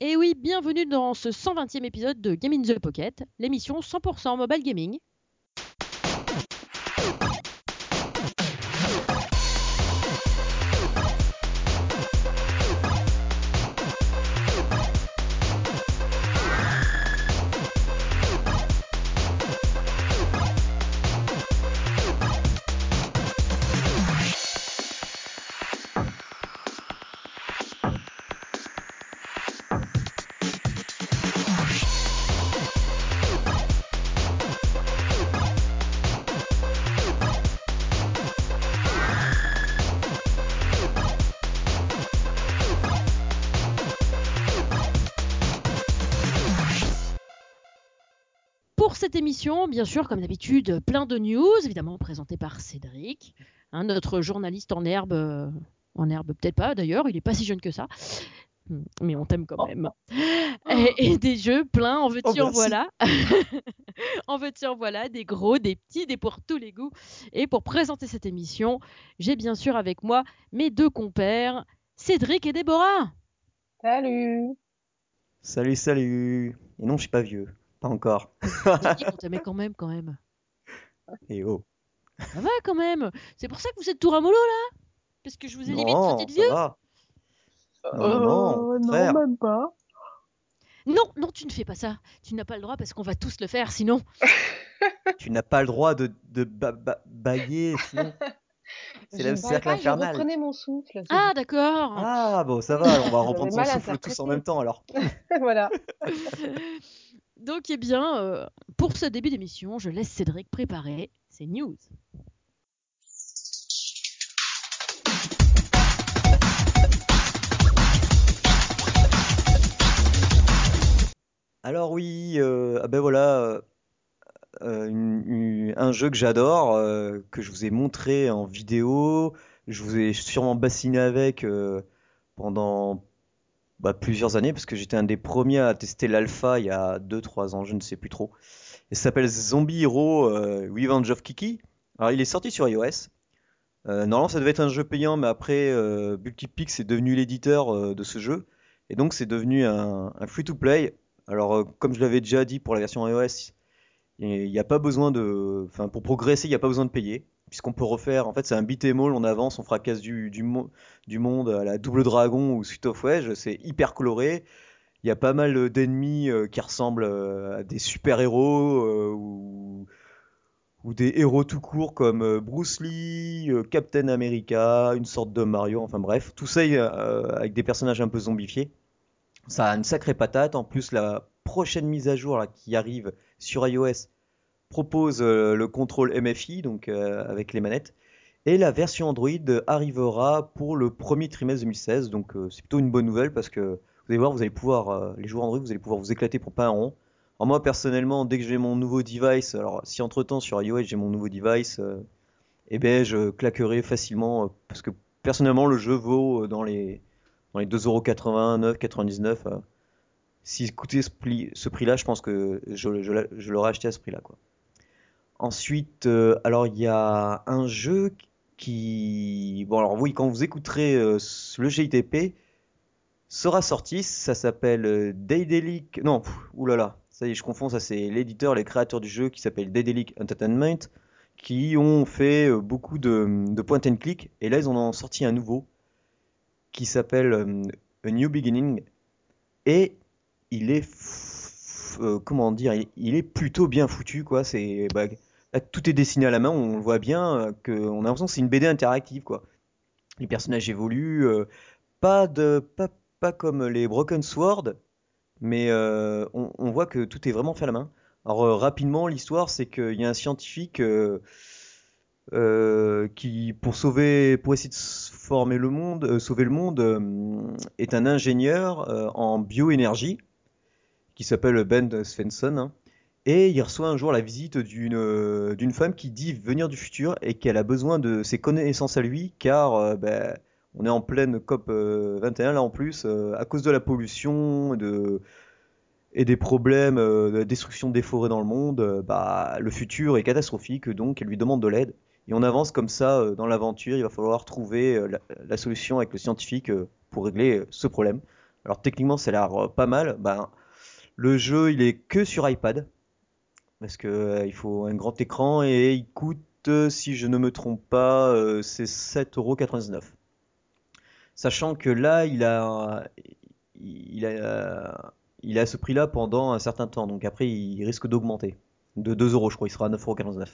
Et oui, bienvenue dans ce 120e épisode de Game in the Pocket, l'émission 100% mobile gaming. Émission, bien sûr, comme d'habitude, plein de news, évidemment présentées par Cédric, hein, notre journaliste en herbe, euh, en herbe peut-être pas d'ailleurs, il est pas si jeune que ça, Hmm, mais on t'aime quand même. Et, et des jeux pleins, en veux-tu, Oh, en voilà. en veux-tu, en voilà, des gros, des petits, des pour tous les goûts. Et pour présenter cette émission, j'ai bien sûr avec moi mes deux compères, Cédric et Déborah. Salut Salut, salut. Et non, je suis pas vieux. Pas encore. J'ai dit qu'on t'aimait quand même, quand même. Et oh. Ça va quand même. C'est pour ça que vous êtes tout ramollo là? Parce que je vous ai limite traité de vieux? va. Non, non, non, au Euh, non, même pas. Non, non, tu ne fais pas ça. Tu n'as pas le droit parce qu'on va tous le faire sinon. Tu n'as pas le droit de, de ba- ba- bailler, sinon. C'est Je le cercle pas, je infernal. reprenais mon souffle. Ah d'accord. Ah, bon, ça va, on va reprendre son souffle tous en même temps alors. voilà. Donc, eh bien, euh, pour ce début d'émission, je laisse Cédric préparer ses news. Alors oui, euh, ah ben voilà, euh, un jeu que j'adore, que je vous ai montré en vidéo, je vous ai sûrement bassiné avec pendant bah, plusieurs années, parce que j'étais un des premiers à tester l'alpha il y a 2-3 ans, je ne sais plus trop. Il s'appelle Zombie Hero euh, Revenge of Kiki. Alors il est sorti sur iOS. Euh, normalement ça devait être un jeu payant, mais après euh, Bulky est devenu l'éditeur euh, de ce jeu. Et donc c'est devenu un, un free-to-play. Alors euh, comme je l'avais déjà dit pour la version iOS, il n'y a pas besoin de... Enfin pour progresser, il n'y a pas besoin de payer. Puisqu'on peut refaire, en fait c'est un beat 'em all, on avance, on fracasse du, du, mo- du monde à la Double Dragon ou Suite of Wedge, c'est hyper coloré. Il y a pas mal euh, d'ennemis euh, qui ressemblent euh, à des super-héros ou, ou des héros tout court comme Bruce Lee, Captain America, une sorte de Mario, enfin bref, tout ça avec des personnages un peu zombifiés. Ça a une sacrée patate. En plus, la prochaine mise à jour là, qui arrive sur iOS propose euh, le contrôle MFI, donc euh, avec les manettes. Et la version Android arrivera pour le premier trimestre 2016, donc euh, c'est plutôt une bonne nouvelle parce que vous allez voir, vous allez pouvoir, les joueurs Android, vous allez pouvoir vous éclater pour pas un rond. Alors moi personnellement, dès que j'ai mon nouveau device, alors si entre temps sur iOS j'ai mon nouveau device, euh, eh ben je claquerai facilement parce que personnellement le jeu vaut dans les dans les 2,89€, 99. euh, S'il coûtait ce prix- ce prix-là, je pense que je, je l'aurais acheté à ce prix-là, quoi. Ensuite, euh, alors il y a un jeu qui, bon alors oui, quand vous écouterez euh, le GITP, sera sorti. Ça s'appelle euh, Daedalic. Non, oulala, ça y est, je confonds. Ça c'est l'éditeur, les créateurs du jeu qui s'appelle Daedalic Entertainment, qui ont fait beaucoup de, de point and click. Et là, ils en ont sorti un nouveau qui s'appelle A New Beginning. Et il est, comment dire, il est plutôt bien foutu, quoi. C'est, bah, tout est dessiné à la main. On voit bien euh, que, on a l'impression que c'est une BD interactive, quoi. Les personnages évoluent, euh, pas de, pas, comme les Broken Sword, mais euh, on, voit que tout est vraiment fait à la main. Alors rapidement, l'histoire, c'est qu'il y a un scientifique qui, pour sauver, essayer de former le monde, sauver le monde, est un ingénieur en bioénergie qui s'appelle Ben Svensson. hein. Et il reçoit un jour la visite d'une euh, d'une femme qui dit venir du futur et qu'elle a besoin de ses connaissances à lui car euh, ben, on est en pleine COP euh, 21 là en plus euh, à cause de la pollution et des problèmes euh, de destruction des forêts dans le monde, euh, bah, le futur est catastrophique donc elle lui demande de l'aide. Et on avance comme ça euh, dans l'aventure, il va falloir trouver euh, la, solution avec le scientifique euh, pour régler euh, ce problème. Alors techniquement, ça a l'air euh, pas mal. Ben, le jeu, il est que sur iPad. Parce que euh, il faut un grand écran et il coûte, euh, si je ne me trompe pas, euh, c'est 7,99€. Sachant que là, il a, il a, il ce prix-là pendant un certain temps. Donc après, il risque d'augmenter. De 2 euros, je crois. Il sera à 9,49€.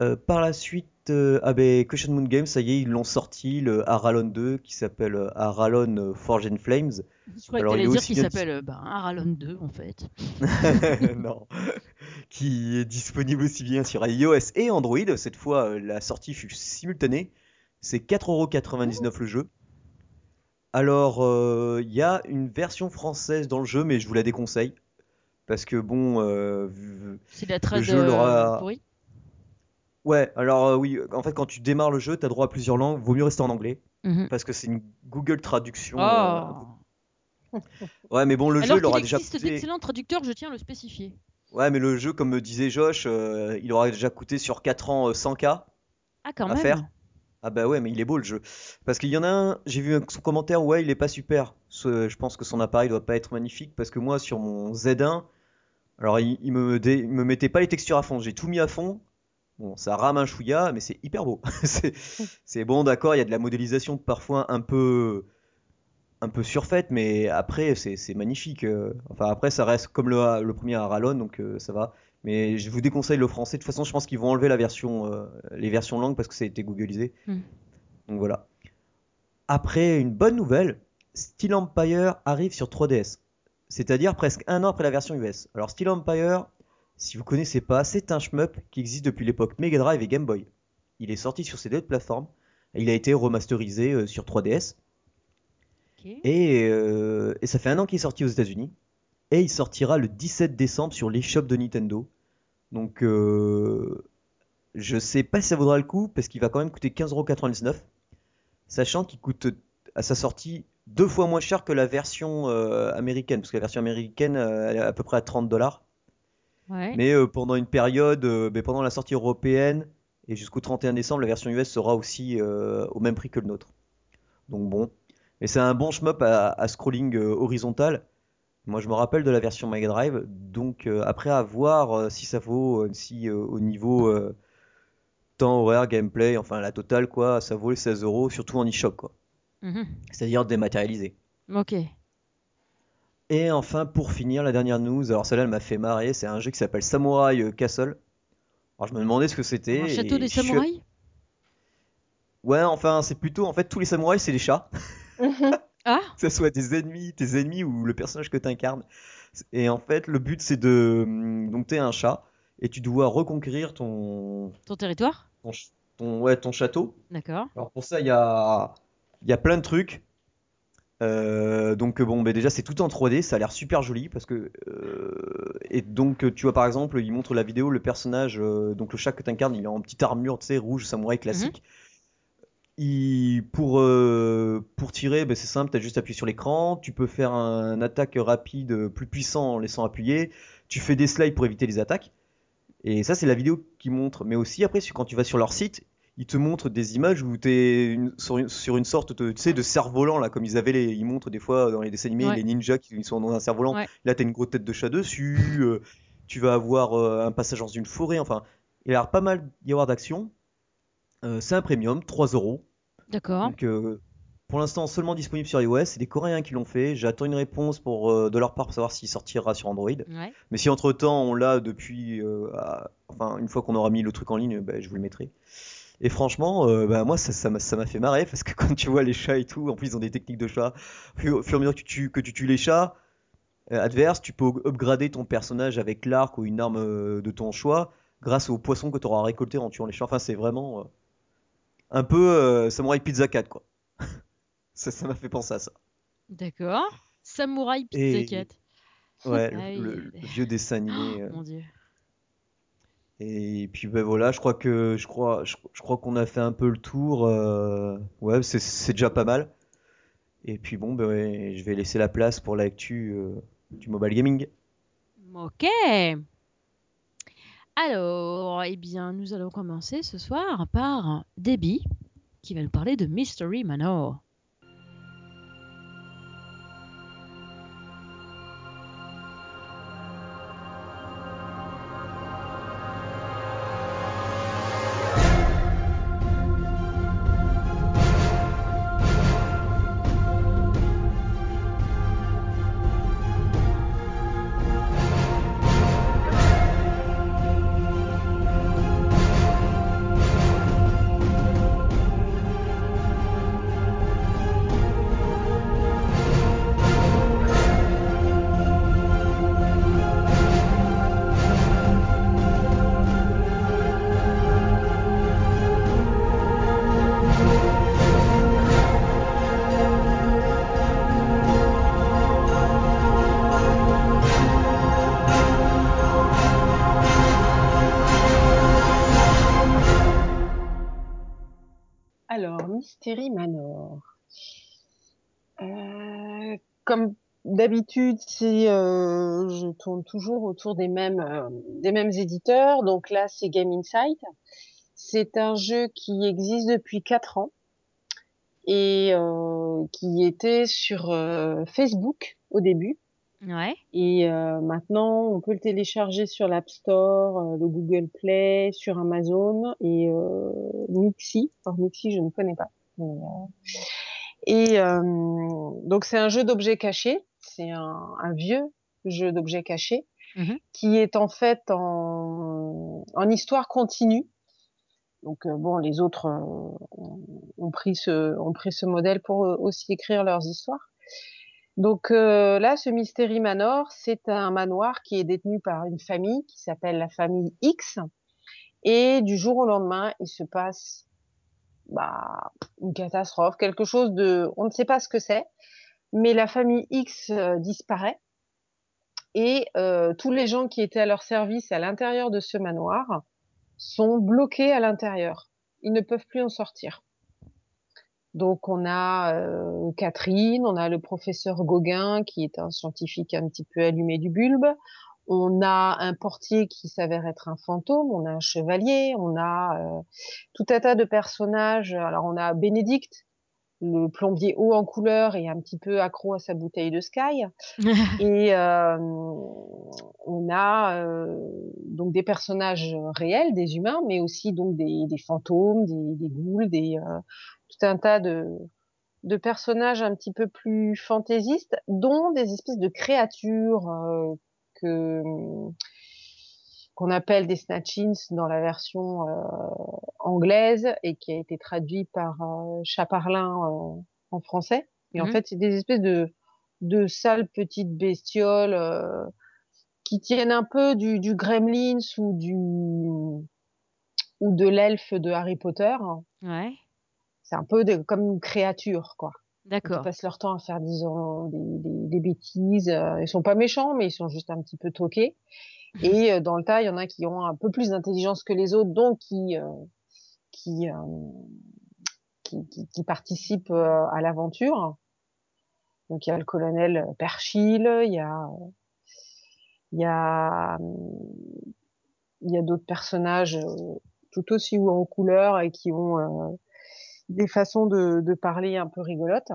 Euh, par la suite, euh, ah ben, Cushion Moon Games, ça y est, ils l'ont sorti, le Aralon 2, qui s'appelle euh, Aralon euh, Forge and Flames. Je croyais que Alors, est dire qu'il s'appelle euh, bah, Aralon 2 en fait. non, qui est disponible aussi bien sur iOS et Android. Cette fois, la sortie fut simultanée. C'est 4,99€ le jeu. Alors, euh, il y a une version française dans le jeu, mais je vous la déconseille. Parce que bon, euh, vu- la trad jeu l'aura-. Ouais, alors euh, oui, en fait, quand tu démarres le jeu, tu as droit à plusieurs langues. Vaut mieux rester en anglais. Mhm. Parce que c'est une Google Traduction. Oh. euh, Ouais, mais bon, le Alors jeu, il aura déjà existe coûté. d'excellents traducteurs, je tiens à le spécifier. Ouais, mais le jeu, comme me disait Josh, euh, il aura déjà coûté sur 4 ans euh, 100K. Ah quand À même. faire. Ah bah ouais, mais il est beau le jeu. Parce qu'il y en a un, j'ai vu son commentaire, ouais, il est pas super. Ce- je pense que son appareil doit pas être magnifique parce que moi, sur mon Z1, alors il, il me, dé- il me mettait pas les textures à fond. J'ai tout mis à fond. Bon, ça rame un chouïa, mais c'est hyper beau. C'est bon, d'accord, il y a de la modélisation parfois un peu, un peu surfaite, mais après, c'est magnifique. euh. Enfin, après, ça reste comme le, le premier Aralon, donc euh, ça va. Mais je vous déconseille le français. De toute façon, je pense qu'ils vont enlever la version, euh, les versions langues parce que ça a été googlisé. Hmm. Donc voilà. Après, une bonne nouvelle, Steel Empire arrive sur 3DS. C'est-à-dire presque un an après la version US. Alors Steel Empire, si vous connaissez pas, c'est un shmup qui existe depuis l'époque Mega Drive et Game Boy. Il est sorti sur ces deux plateformes. Et il a été remasterisé euh, sur 3DS. Ok. Et, euh, et ça fait un an qu'il est sorti aux États-Unis. Et il sortira le 17 décembre sur l'eShop de Nintendo. Donc, euh, je sais pas si ça vaudra le coup, parce qu'il va quand même coûter 15,99€. Sachant qu'il coûte à sa sortie deux fois moins cher que la version euh, américaine. Parce que la version américaine, elle est à peu près à 30 dollars. Ouais. Mais euh, pendant une période, euh, ben, pendant la sortie européenne et jusqu'au 31 décembre, la version US sera aussi euh, au même prix que le nôtre. Donc bon. Mais c'est un bon shmup à, à scrolling horizontal. Moi, je me rappelle de la version Mega Drive. Donc après, à voir si ça vaut, si au niveau temps, horaire, gameplay, enfin la totale, quoi, ça vaut les 16 euros, surtout en eShop, quoi. Mhm. C'est-à-dire dématérialisé. Ok. Et enfin, pour finir, la dernière news, alors celle-là, elle m'a fait marrer, c'est un jeu qui s'appelle Samurai euh, Castle. Alors je me demandais ce que c'était. Un château et des je samouraïs Ouais, enfin, c'est plutôt, en fait, tous les samouraïs, c'est des chats. Ah Que ce soit des ennemis, tes ennemis ou le personnage que tu incarnes. Et en fait, le but, c'est de... hum, Donc, t'es un chat, et tu dois reconquérir ton... Ton territoire Ton, ch- ton... Ouais, ton château. D'accord. Alors pour ça, il y a, il y a plein de trucs. Euh, donc bon, ben déjà c'est tout en 3D, ça a l'air super joli parce que euh, et donc tu vois par exemple, il montre la vidéo, le personnage, euh, donc le chat que t'incarnes, il est en petite armure, tu sais, rouge samouraï classique. Il, pour euh, pour tirer, ben, c'est simple, t'as juste appuyé sur l'écran. Tu peux faire un attaque rapide euh, plus puissant en laissant appuyer. Tu fais des slides pour éviter les attaques. Et ça, c'est la vidéo qui montre. Mais aussi, après, quand tu vas sur leur site, ils te montrent des images où tu es sur, une, sur une sorte de, tu sais, de cerf-volant, là, comme ils avaient les, ils montrent des fois dans les dessins animés, Ouais. les ninjas qui sont dans un cerf-volant. Ouais. Là, tu as une grosse tête de chat dessus. euh, tu vas avoir euh, un passage dans une forêt. Enfin, il y a pas mal d'y avoir d'action. Euh, c'est un premium, 3 euros. D'accord. Donc, euh, pour l'instant, seulement disponible sur iOS. C'est des Coréens qui l'ont fait. J'attends une réponse pour, euh, de leur part pour savoir s'il sortira sur Android. Ouais. Mais si entre temps on l'a depuis, euh, à- enfin une fois qu'on aura mis le truc en ligne, bah, je vous le mettrai. Et franchement, euh, bah, moi ça ça m'a ça m'a fait marrer parce que quand tu vois les chats et tout, en plus ils ont des techniques de chat. Au fur et à mesure que tu tues, que tu tues les chats euh, adverses, tu peux upgrader ton personnage avec l'arc ou une arme euh, de ton choix grâce aux poissons que tu auras récoltés en tuant les chats. Enfin c'est vraiment un peu Samurai Pizza 4 quoi. ça ça m'a fait penser à ça. D'accord. Samouraï Pizza Et- Cat. Ouais, Ah le, oui. le vieux dessin animé. euh. Mon dieu. Et puis ben voilà, je crois que je crois je, crois qu'on a fait un peu le tour. euh, ouais, c'est déjà pas mal. Et puis bon, ben je vais laisser la place pour l'actu euh, du mobile gaming. Ok. Alors, eh bien, nous allons commencer ce soir par Debbie, qui va nous parler de Mystery Manor. Mystery Manor. Euh, comme d'habitude, c'est, euh, je tourne toujours autour des mêmes, euh, des mêmes éditeurs. Donc là, c'est Game Insight. C'est un jeu qui existe depuis quatre ans et qui était sur Facebook au début. Ouais. Et maintenant, on peut le télécharger sur l'App Store, le Google Play, sur Amazon et Mixi. Alors Mixi, je ne connais pas. Et euh, donc c'est un jeu d'objets cachés. C'est un, un vieux jeu d'objets cachés Mhm. qui est en fait en, en histoire continue. Donc euh, bon, les autres euh, ont- pris ce ont pris ce modèle pour euh, aussi écrire leurs histoires. Donc là, ce Mystery Manor, c'est un manoir qui est détenu par une famille qui s'appelle la famille X. Et du jour au lendemain, il se passe bah, une catastrophe, quelque chose de, on ne sait pas ce que c'est, mais la famille X euh, disparaît et euh, tous les gens qui étaient à leur service à l'intérieur de ce manoir sont bloqués à l'intérieur. Ils ne peuvent plus en sortir. Donc on a euh, Catherine, on a le professeur Gauguin qui est un scientifique un petit peu allumé du bulbe, on a un portier qui s'avère être un fantôme, on a un chevalier, on a euh, tout un tas de personnages. Alors on a Bénédicte, le plombier haut en couleur et un petit peu accro à sa bouteille de Sky. Et euh, on a euh, donc des personnages réels, des humains, mais aussi donc des, des fantômes, des, des ghouls, des euh, tout un tas de de personnages un petit peu plus fantaisistes, dont des espèces de créatures euh, que qu'on appelle des snatchings dans la version euh, anglaise et qui a été traduit par euh, Chaparlin euh, en français. Et en Mhm. fait, c'est des espèces de de sales petites bestioles qui tiennent un peu du, du Gremlins ou du ou de l'elfe de Harry Potter. Ouais. C'est un peu comme une créature, quoi. D'accord. passent leur temps à faire disons des, des, des bêtises. Euh, Ils sont pas méchants, mais ils sont juste un petit peu toqués. Et euh, dans le tas, il y en a qui ont un peu plus d'intelligence que les autres, donc qui euh, qui, euh, qui, qui qui participent euh, à l'aventure. Donc il y a le colonel Perchil, il y a il y a il y a d'autres personnages euh, tout aussi hauts en couleur et qui ont euh, des façons de, de parler un peu rigolotes.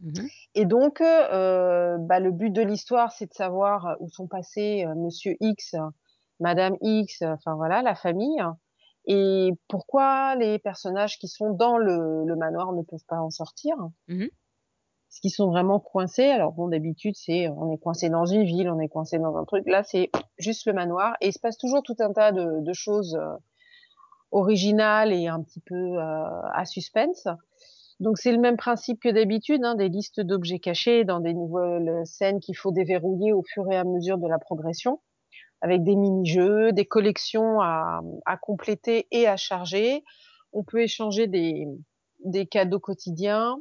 Mhm. Et donc, euh, bah, le but de l'histoire, c'est de savoir où sont passés euh, Monsieur X, Madame X, enfin voilà, la famille, et pourquoi les personnages qui sont dans le, le manoir ne peuvent pas en sortir. Mhm. Est-ce qu'ils sont vraiment coincés? Alors bon, d'habitude, c'est on est coincé dans une ville, on est coincé dans un truc. Là, c'est juste le manoir, et il se passe toujours tout un tas de, de choses euh, originales et un petit peu euh, à suspense. Donc c'est le même principe que d'habitude, hein, des listes d'objets cachés dans des nouvelles scènes qu'il faut déverrouiller au fur et à mesure de la progression, avec des mini-jeux, des collections à, à compléter et à charger. On peut échanger des, des cadeaux quotidiens,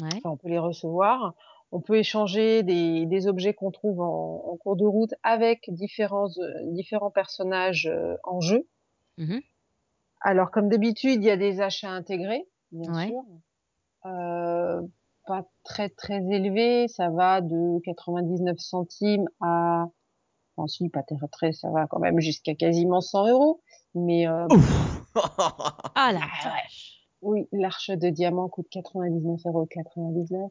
Ouais. enfin on peut les recevoir. On peut échanger des, des objets qu'on trouve en, en cours de route avec différents, euh, différents personnages euh, en jeu. Mhm. Alors comme d'habitude, il y a des achats intégrés, bien Ouais. sûr. Euh, pas très très élevé, ça va de 99 centimes à, enfin si, pas très très, ça va quand même jusqu'à quasiment 100 euros. Mais euh, Ah la Ah vache. Oui, l'arche de diamant coûte 99 euros 99.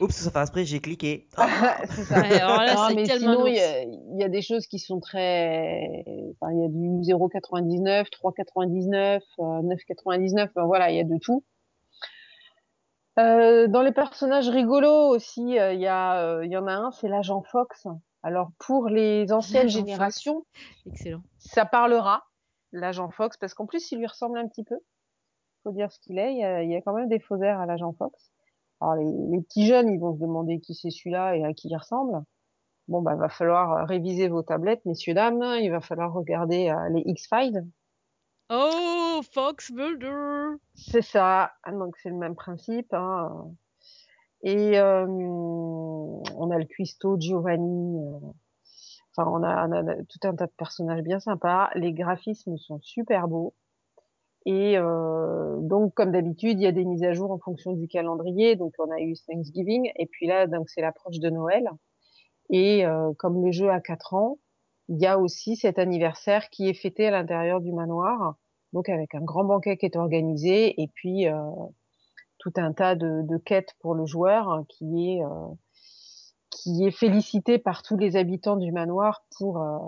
Oups, ça fait esprit, j'ai cliqué. Ah. c'est ça. Ouais, alors là, non, c'est mais quel sinon, il y, a, il y a des choses qui sont très, enfin, il y a du 0,99, 3,99, euh, 9,99, enfin, voilà, il y a de tout. Euh, dans les personnages rigolos aussi, euh, il y a, euh, il y en a un, c'est l'agent Fox. Alors pour les anciennes Fox. générations, Excellent. ça parlera l'agent Fox parce qu'en plus il lui ressemble un petit peu. Faut dire ce qu'il est. Il y a, il y a quand même des faux airs à l'agent Fox. Alors les, les petits jeunes, ils vont se demander qui c'est celui-là et à qui il ressemble. Bon bah va falloir euh, réviser vos tablettes, messieurs dames. Il va falloir regarder euh, les X-Files. Oh, Fox Mulder. C'est ça. Ah, Donc c'est le même principe. Hein. Et euh, on a le cuistot Giovanni. euh, Enfin, on a, on a tout un tas de personnages bien sympas. Les graphismes sont super beaux. Et euh, donc, comme d'habitude, il y a des mises à jour en fonction du calendrier. Donc, on a eu Thanksgiving, et puis là, donc c'est l'approche de Noël. Et euh, comme le jeu a quatre ans, il y a aussi cet anniversaire qui est fêté à l'intérieur du manoir, donc avec un grand banquet qui est organisé, et puis euh, tout un tas de, de, quêtes pour le joueur qui est euh, qui est félicité par tous les habitants du manoir pour euh,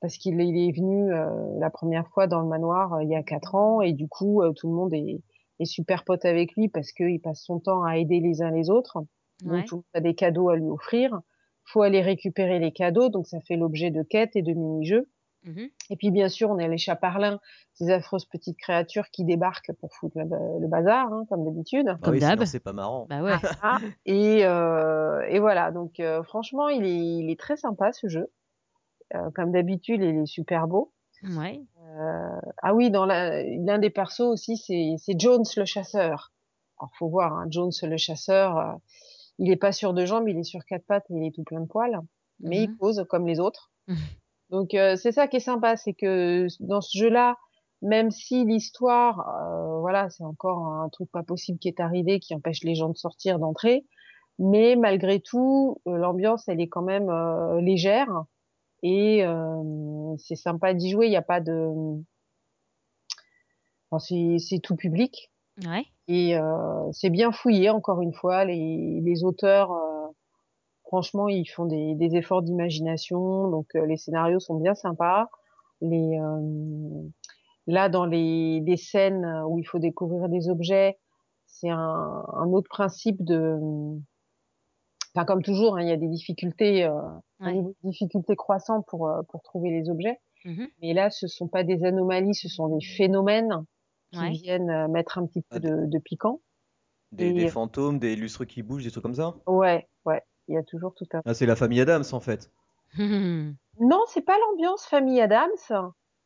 parce qu'il il est venu euh, la première fois dans le manoir euh, il y a quatre ans et du coup euh, tout le monde est, est super pote avec lui parce qu'il passe son temps à aider les uns les autres. Donc Ouais. tout le monde a des cadeaux à lui offrir. Faut aller récupérer les cadeaux, donc ça fait l'objet de quêtes et de mini-jeux. Mhm. Et puis bien sûr, on a les chaparlins, ces affreuses petites créatures qui débarquent pour foutre le, le bazar, hein, comme d'habitude. Bah Comme oui, c'est pas marrant. Bah ouais. Ah, et, euh, et voilà, donc euh, franchement, il est, il est très sympa ce jeu. Euh, comme d'habitude, il est super beau. Ouais. Euh, ah oui, dans la- l'un des persos aussi, c'est c'est Jones le chasseur. Alors faut voir, hein, Jones le chasseur, euh, il est pas sur deux jambes, il est sur quatre pattes, il est tout plein de poils, mais il Mhm. pose comme les autres. Donc euh, c'est ça qui est sympa, c'est que dans ce jeu-là, même si l'histoire, euh, voilà, c'est encore un truc pas possible qui est arrivé, qui empêche les gens de sortir, d'entrer, mais malgré tout, l'ambiance, elle est quand même euh, légère et euh, c'est sympa d'y jouer. Il n'y a pas de, enfin, c'est tout public Ouais. et euh, c'est bien fouillé. Encore une fois, les les auteurs, euh, franchement, ils font des des efforts d'imagination, donc euh, les scénarios sont bien sympas. Les euh, là dans les les scènes où il faut découvrir des objets, c'est un un autre principe de Enfin, comme toujours, hein, il y a des difficultés, euh, un Ouais. niveau de difficulté croissant pour euh, pour trouver les objets. Mhm. Mais là, ce sont pas des anomalies, ce sont des phénomènes qui Ouais. viennent euh, mettre un petit peu Ah, de, de piquant. Des, Et- des fantômes, des lustres qui bougent, des trucs comme ça? Ouais, ouais, il y a toujours tout un. Ah, c'est la famille Adams en fait. Mhm. Non, c'est pas l'ambiance famille Adams,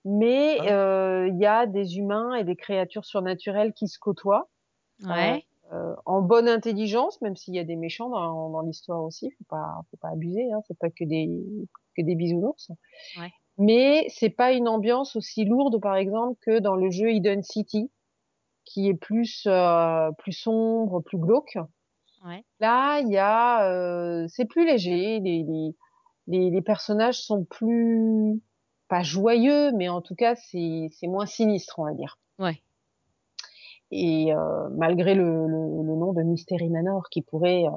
mais Ah. euh, il y a des humains et des créatures surnaturelles qui se côtoient Ouais. Euh, en bonne intelligence, même s'il y a des méchants dans, dans l'histoire aussi. Faut pas, faut pas abuser. Hein, c'est pas que des que des bisounours. Ouais. Mais c'est pas une ambiance aussi lourde, par exemple, que dans le jeu Hidden City, qui est plus euh, plus sombre, plus glauque. Ouais. Là, il y a, euh, c'est plus léger. Les, les les les personnages sont plus pas joyeux, mais en tout cas, c'est c'est moins sinistre, on va dire. Ouais. Et euh, malgré le, le, le nom de Mystery Manor qui pourrait euh,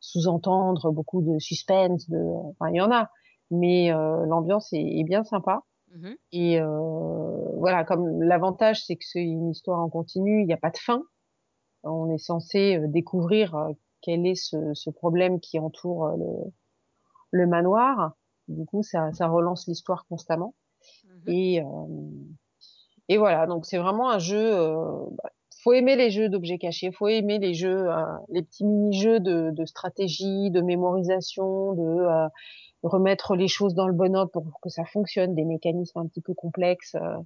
sous-entendre beaucoup de suspense, de, enfin il y en a, mais euh, l'ambiance est, est bien sympa. Mhm. Et euh, voilà, comme l'avantage c'est que c'est une histoire en continu, il n'y a pas de fin. On est censé euh, découvrir euh, quel est ce, ce problème qui entoure euh, le, le manoir. Du coup, ça, ça relance l'histoire constamment. Mhm. Et, euh, et voilà, donc c'est vraiment un jeu. Euh, bah, faut aimer les jeux d'objets cachés, faut aimer les jeux, euh, les petits mini-jeux de, de stratégie, de mémorisation, de euh, remettre les choses dans le bon ordre pour que ça fonctionne, des mécanismes un petit peu complexes. euh,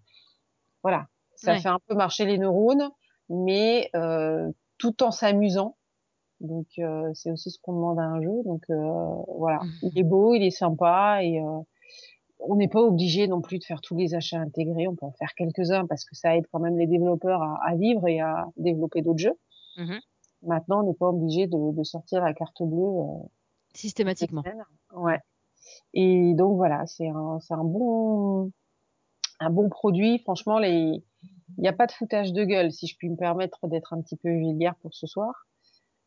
voilà, ça Ouais. fait un peu marcher les neurones, mais euh, tout en s'amusant. Donc euh, c'est aussi ce qu'on demande à un jeu. Donc euh, voilà, il est beau, il est sympa et euh, on n'est pas obligé non plus de faire tous les achats intégrés. On peut en faire quelques-uns parce que ça aide quand même les développeurs à, à vivre et à développer d'autres jeux. Mhm. Maintenant, on n'est pas obligé de, de sortir la carte bleue. euh, Systématiquement. Ouais. Et donc voilà, c'est un, c'est un bon, un bon produit. Franchement, il n'y a pas de foutage de gueule, si je puis me permettre d'être un petit peu vulgaire pour ce soir.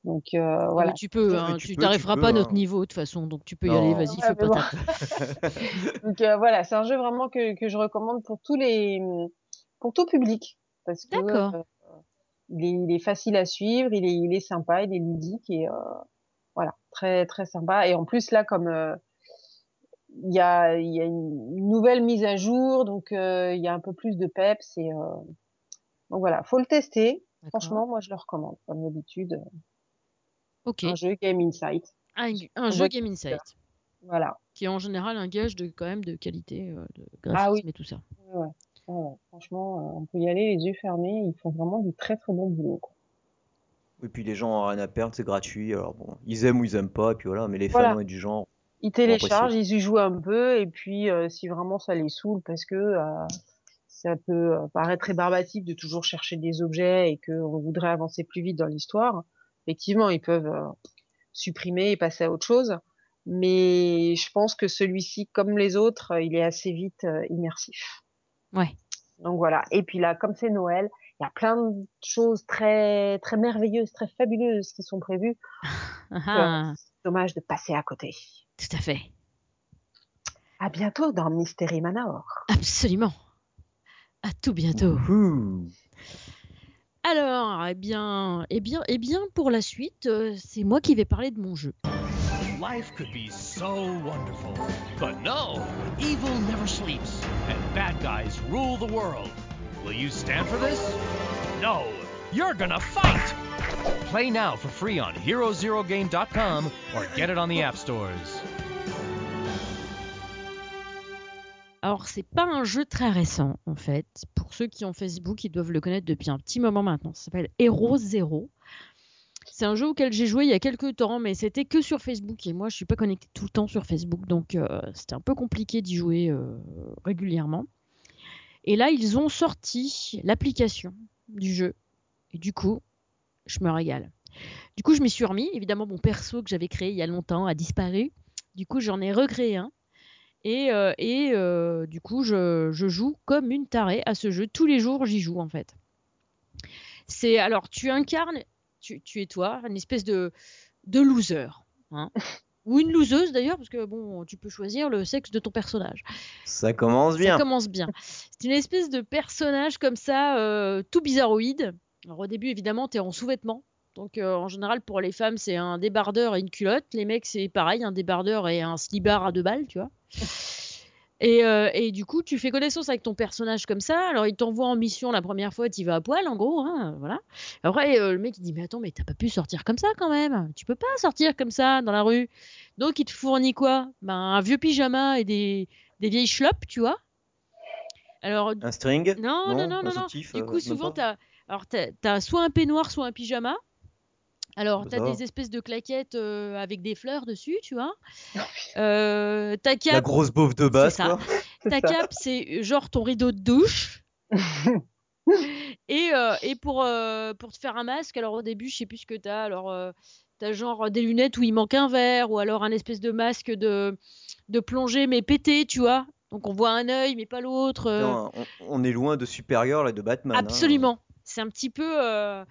Donc euh, mais voilà. tu peux, Non, hein, mais tu peux, tu pas à notre hein. niveau de toute façon, donc tu peux y aller, vas-y, Ouais, fais pas bon. Donc euh, voilà, c'est un jeu vraiment que, que je recommande pour tous les, pour tout public, parce que D'accord. euh, il, est, il est facile à suivre, il est, il est sympa, il est ludique et euh, voilà, très très sympa. Et en plus là, comme euh, il y a, il y a une nouvelle mise à jour, donc euh, il y a un peu plus de peps et euh, donc voilà, faut le tester. Franchement, moi je le recommande, comme d'habitude, Ok. un jeu Game Insight. Un, un jeu Game Insight, Voilà. qui est en général un gage de quand même de qualité, euh, de Ah graphisme oui. et tout ça. Ouais, ouais. Franchement, euh, on peut y aller les yeux fermés. Ils font vraiment du très très bon boulot. quoi. Et puis les gens ont rien à perdre, c'est gratuit. Alors bon, ils aiment ou ils aiment pas, et puis voilà. Mais les Voilà. fans ouais, du genre, Ils téléchargent, ils y jouent un peu, et puis euh, si vraiment ça les saoule, parce que euh, ça peut paraître très barbatif de toujours chercher des objets et qu'on voudrait avancer plus vite dans l'histoire. Effectivement, ils peuvent euh, supprimer et passer à autre chose. Mais je pense que celui-ci, comme les autres, il est assez vite euh, immersif. Ouais. Donc voilà. Et puis là, comme c'est Noël, il y a plein de choses très très merveilleuses, très fabuleuses qui sont prévues. Ah, Dommage de passer à côté. tout à fait. À bientôt dans Mystery Manor. Absolument. À tout bientôt. Alors, eh bien, eh bien, eh bien, pour la suite, euh, c'est moi qui vais parler de mon jeu. Life could be so wonderful. But no, evil never sleeps, and bad guys rule the world. Will you stand for this? No, you're gonna fight! Play now for free on HeroZeroGame.com or get it on the app stores. Alors, c'est pas un jeu très récent, en fait. Pour ceux qui ont Facebook, ils doivent le connaître depuis un petit moment maintenant. Ça s'appelle Hero Zero. C'est un jeu auquel j'ai joué il y a quelques temps, mais c'était que sur Facebook. Et moi, je suis pas connectée tout le temps sur Facebook, donc euh, c'était un peu compliqué d'y jouer euh, régulièrement. Et là, ils ont sorti l'application du jeu. Et du coup, je me régale. Du coup, je m'y suis remis. Évidemment, mon perso que j'avais créé il y a longtemps a disparu. Du coup, j'en ai recréé un. Et, euh, et euh, du coup, je, je joue comme une tarée à ce jeu. Tous les jours, j'y joue en fait. C'est alors, tu incarnes, tu, tu es toi, une espèce de, de loser. hein. Ou une loseuse d'ailleurs, parce que bon, tu peux choisir le sexe de ton personnage. Ça commence Ça bien. commence bien. C'est une espèce de personnage comme ça, euh, tout bizarroïde. Alors au début, évidemment, tu es en sous-vêtements. Donc euh, en général, pour les femmes, c'est un débardeur et une culotte. Les mecs, c'est pareil, un débardeur et un slibard à deux balles, tu vois. Et, euh, et du coup, tu fais connaissance avec ton personnage comme ça. Alors, il t'envoie en mission la première fois, tu vas à poil, en gros. Hein, voilà. Après, euh, le mec, il dit Mais attends, mais t'as pas pu sortir comme ça quand même. Tu peux pas sortir comme ça dans la rue. Donc, il te fournit quoi? Ben, Un vieux pyjama et des, des vieilles chlopes, tu vois. Alors, Un string? Non, non, non, non, non. Du coup, souvent, t'as, alors t'as, t'as soit un peignoir, soit un pyjama. Alors, t'as ça va. des espèces de claquettes euh, avec des fleurs dessus, tu vois. Euh, ta cape, La grosse beauf de base, ça. quoi. C'est ta cape, c'est genre ton rideau de douche. Et, euh, et pour, euh, pour te faire un masque, alors au début, je sais plus ce que t'as. Alors, euh, t'as genre des lunettes où il manque un verre, ou alors un espèce de masque de, de plongée, mais pété, tu vois. Donc on voit un œil, mais pas l'autre. euh. On, on est loin de Supergirl et de Batman. hein. C'est un petit peu. euh,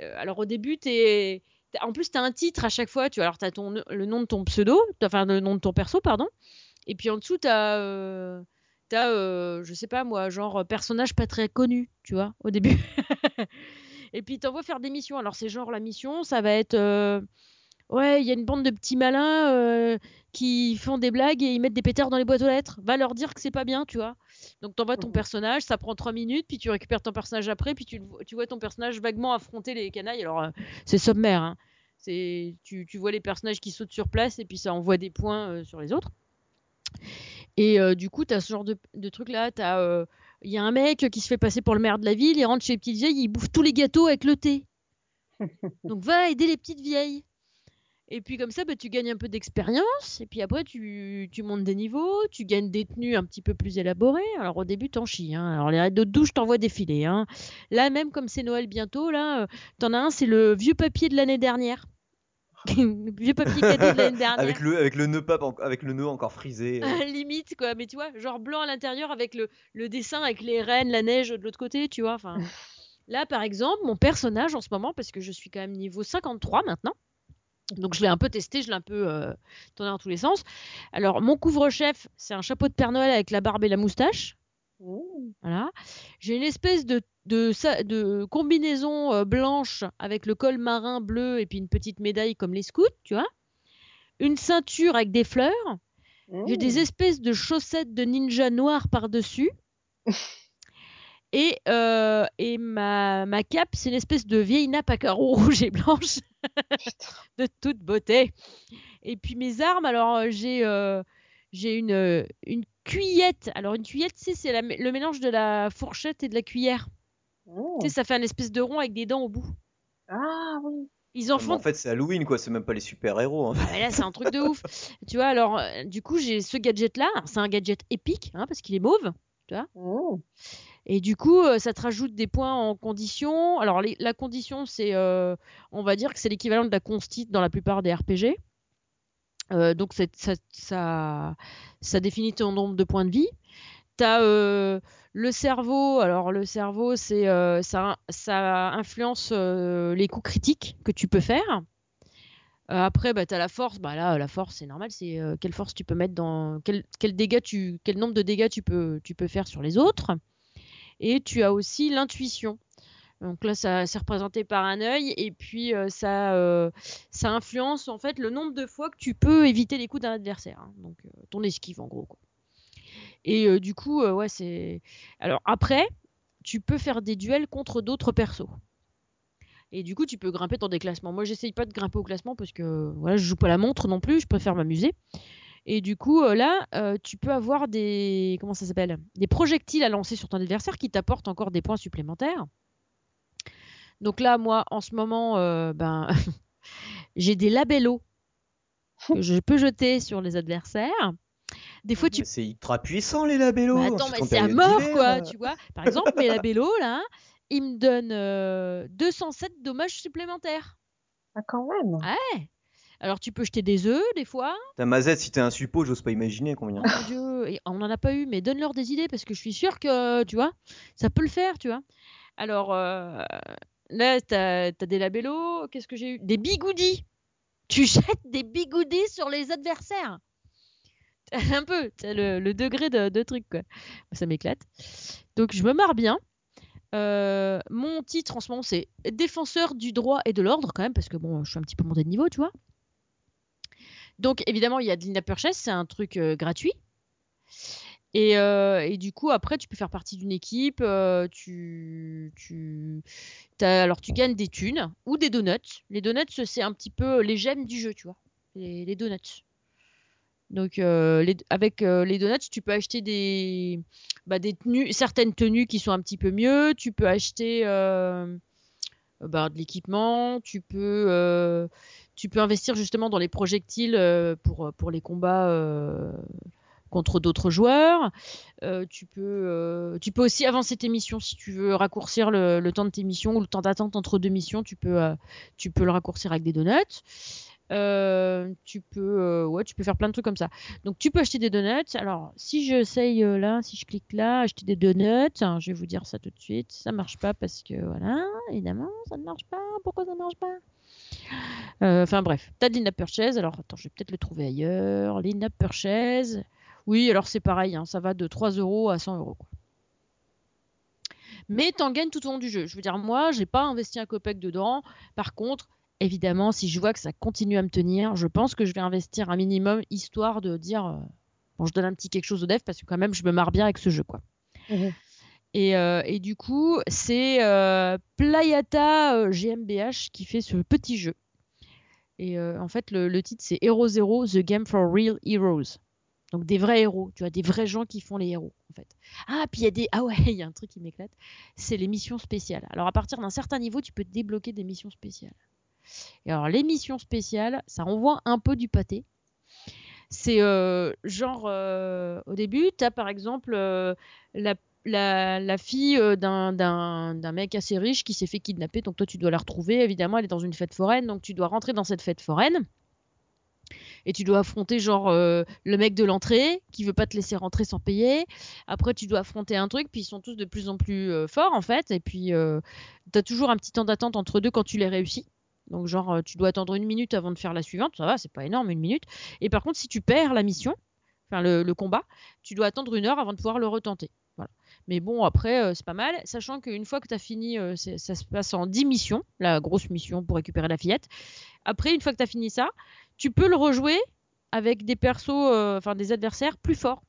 euh, alors au début, t'es. En plus, tu as un titre à chaque fois. Tu alors tu ton, le nom de ton pseudo, enfin le nom de ton perso, pardon. Et puis en dessous, tu as. Euh, je sais pas moi, genre personnage pas très connu, tu vois, au début. Et puis t'envoies faire des missions. Alors c'est genre la mission, ça va être. Ouais, il y a une bande de petits malins euh, qui font des blagues et ils mettent des pétards dans les boîtes aux lettres. Va leur dire que c'est pas bien, tu vois. Donc t'envoies ton Mhm. personnage, ça prend 3 minutes, puis tu récupères ton personnage après, puis tu, tu vois ton personnage vaguement affronter les canailles. Alors euh, c'est sommaire, hein. C'est tu, tu vois les personnages qui sautent sur place et puis ça envoie des points euh, sur les autres. Et du coup, t'as ce genre de, de truc là. T'as, il y a un mec qui se fait passer pour le maire de la ville, il rentre chez les petites vieilles, il bouffe tous les gâteaux avec le thé. Donc va aider les petites vieilles. Et puis comme ça, bah, tu gagnes un peu d'expérience. Et puis après, tu, tu montes des niveaux, tu gagnes des tenues un petit peu plus élaborées. Alors au début, t'en chies. Hein. Alors les rideaux de douche, t'envoies défiler. Hein. Là, même comme c'est Noël bientôt, là, euh, t'en as un, c'est le vieux papier de l'année dernière. le vieux papier cadeau de l'année dernière. Avec le, avec le nœud pape, avec le nœud encore frisé. euh. limite quoi mais tu vois genre blanc à l'intérieur avec le, le dessin avec les rennes la neige de l'autre côté tu vois enfin là par exemple mon personnage en ce moment parce que je suis quand même niveau 53 maintenant donc je l'ai un peu testé je l'ai un peu euh, tourné dans tous les sens. Alors mon couvre-chef c'est un chapeau de Père Noël avec la barbe et la moustache. Voilà. J'ai une espèce de de, combinaison euh, blanche avec le col marin bleu et puis une petite médaille comme les scouts tu vois. Une ceinture avec des fleurs. J'ai des espèces de chaussettes de ninja noires par-dessus. Et, euh, et ma, ma cape, c'est une espèce de vieille nappe à carreaux rouge et blanche de toute beauté. Et puis mes armes, alors euh, j'ai euh, j'ai une, une cuillette. Alors une cuillette, tu sais, c'est le mélange de la fourchette et de la cuillère. Tu sais, ça fait un espèce de rond avec des dents au bout. Ah oui. Ils en Mais font en fait, c'est Halloween, quoi. C'est même pas les super-héros. hein. Ah, mais là, c'est un truc de ouf. Tu vois, alors, euh, du coup, j'ai ce gadget-là. C'est un gadget épique, hein, parce qu'il est mauve. Mmh. Et du coup, euh, ça te rajoute des points en condition. Alors, la condition, c'est, euh, on va dire que c'est l'équivalent de la constite dans la plupart des RPG. Euh, donc, ça, définit ton nombre de points de vie. Tu as le cerveau. Alors, le cerveau, c'est, ça, influence les coups critiques que tu peux faire. Après, bah, tu as la force. Bah, là, la force, c'est normal. C'est quelle force tu peux mettre dans. Quel, nombre de dégâts tu peux faire sur les autres. Et tu as aussi l'intuition. Donc là, ça c'est représenté par un œil et puis euh, ça, euh, ça influence en fait le nombre de fois que tu peux éviter les coups d'un adversaire. hein. Donc euh, ton esquive en gros. Et du coup, ouais, c'est. Alors après, tu peux faire des duels contre d'autres persos. Et du coup, tu peux grimper dans des classements. Moi, j'essaye pas de grimper au classement parce que voilà, je joue pas la montre non plus. Je préfère m'amuser. Et du coup, euh, là, euh, tu peux avoir des comment ça s'appelle Des projectiles à lancer sur ton adversaire qui t'apportent encore des points supplémentaires. Donc là, moi, en ce moment, euh, ben, j'ai des labellos que je peux jeter sur les adversaires. Des fois, tu C'est ultra puissant les labellos. bah attends, surtout mais c'est à mort, quoi, tu vois. Par exemple, mes labellos, là, ils me donnent euh, 207 dommages supplémentaires. Ah, quand même. Ouais. Alors, tu peux jeter des œufs, des fois. Ta mazette, si t'es un suppôt, j'ose pas imaginer combien. Oh mon Dieu, et on n'en a pas eu, mais donne-leur des idées, parce que je suis sûre que, tu vois, ça peut le faire, tu vois. Alors, euh, là, t'as as des labellos. Qu'est-ce que j'ai eu? Des bigoudis. Tu jettes des bigoudis sur les adversaires. Un peu, le, le degré de, de truc, quoi. Ça m'éclate. Donc, je me marre bien. Euh, mon titre en ce moment, c'est défenseur du droit et de l'ordre, quand même, parce que bon, je suis un petit peu monté de niveau, tu vois. Donc, évidemment, il y a de l'in-purchase, c'est un truc euh, gratuit. Et, euh, et du coup, après, tu peux faire partie d'une équipe. euh, tu, tu, alors, tu gagnes des thunes ou des donuts. Les donuts, c'est un petit peu les gemmes du jeu, tu vois. Les, donuts. Donc, avec les donuts, tu peux acheter des, bah, certaines tenues qui sont un petit peu mieux. Tu peux acheter bah, de l'équipement. Tu peux, tu peux investir justement dans les projectiles euh, pour, pour les combats euh, contre d'autres joueurs. Euh, tu, peux, euh, tu peux aussi avancer tes missions si tu veux raccourcir le, temps de tes missions ou le temps d'attente entre deux missions. Tu peux, euh, tu peux le raccourcir avec des donuts. Euh, tu peux, euh, ouais, tu peux faire plein de trucs comme ça. Donc tu peux acheter des donuts. Alors si j'essaye euh, là, si je clique là, acheter des donuts, hein, je vais vous dire ça tout de suite. Ça marche pas parce que voilà, évidemment, ça ne marche pas. Pourquoi ça marche pas? Euh, Enfin bref, t'as de l'in-app purchase. Alors attends, je vais peut-être le trouver ailleurs. L'in-app purchase. Oui, alors c'est pareil, hein, ça va de 3 euros à 100 euros. Mais t'en gagnes tout au long du jeu. Je veux dire, moi, j'ai pas investi un copec dedans. Par contre, évidemment, si je vois que ça continue à me tenir, je pense que je vais investir un minimum histoire de dire euh, bon, je donne un petit quelque chose au dev parce que quand même, je me marre bien avec ce jeu, quoi. Mhm. Et, euh, et du coup, c'est euh, Playata euh, GmbH qui fait ce petit jeu. Et euh, en fait, le, le titre, c'est Hero Zero, The Game for Real Heroes. Donc des vrais héros, tu vois, des vrais gens qui font les héros, en fait. Ah, puis il y a des... Ah ouais, il y a un truc qui m'éclate. C'est les missions spéciales. Alors à partir d'un certain niveau, tu peux débloquer des missions spéciales. Et alors les missions spéciales, ça renvoie un peu du pâté. C'est euh, genre, euh, au début, tu as par exemple euh, la, la, fille euh, d'un- mec assez riche qui s'est fait kidnapper, donc toi tu dois la retrouver, évidemment elle est dans une fête foraine, donc tu dois rentrer dans cette fête foraine. Et tu dois affronter genre euh, le mec de l'entrée qui veut pas te laisser rentrer sans payer. Après tu dois affronter un truc, puis ils sont tous de plus en plus euh, forts en fait. Et puis euh, tu as toujours un petit temps d'attente entre deux quand tu les réussis. Donc genre tu dois attendre une minute avant de faire la suivante, ça va, c'est pas énorme une minute. Et par contre si tu perds la mission, enfin le combat, tu dois attendre une heure avant de pouvoir le retenter. Mais bon après euh, c'est pas mal, sachant qu'une fois que tu as fini, euh, ça se passe en 10 missions, la grosse mission pour récupérer la fillette. Après une fois que tu as fini ça, tu peux le rejouer avec des persos, euh, enfin des adversaires plus forts.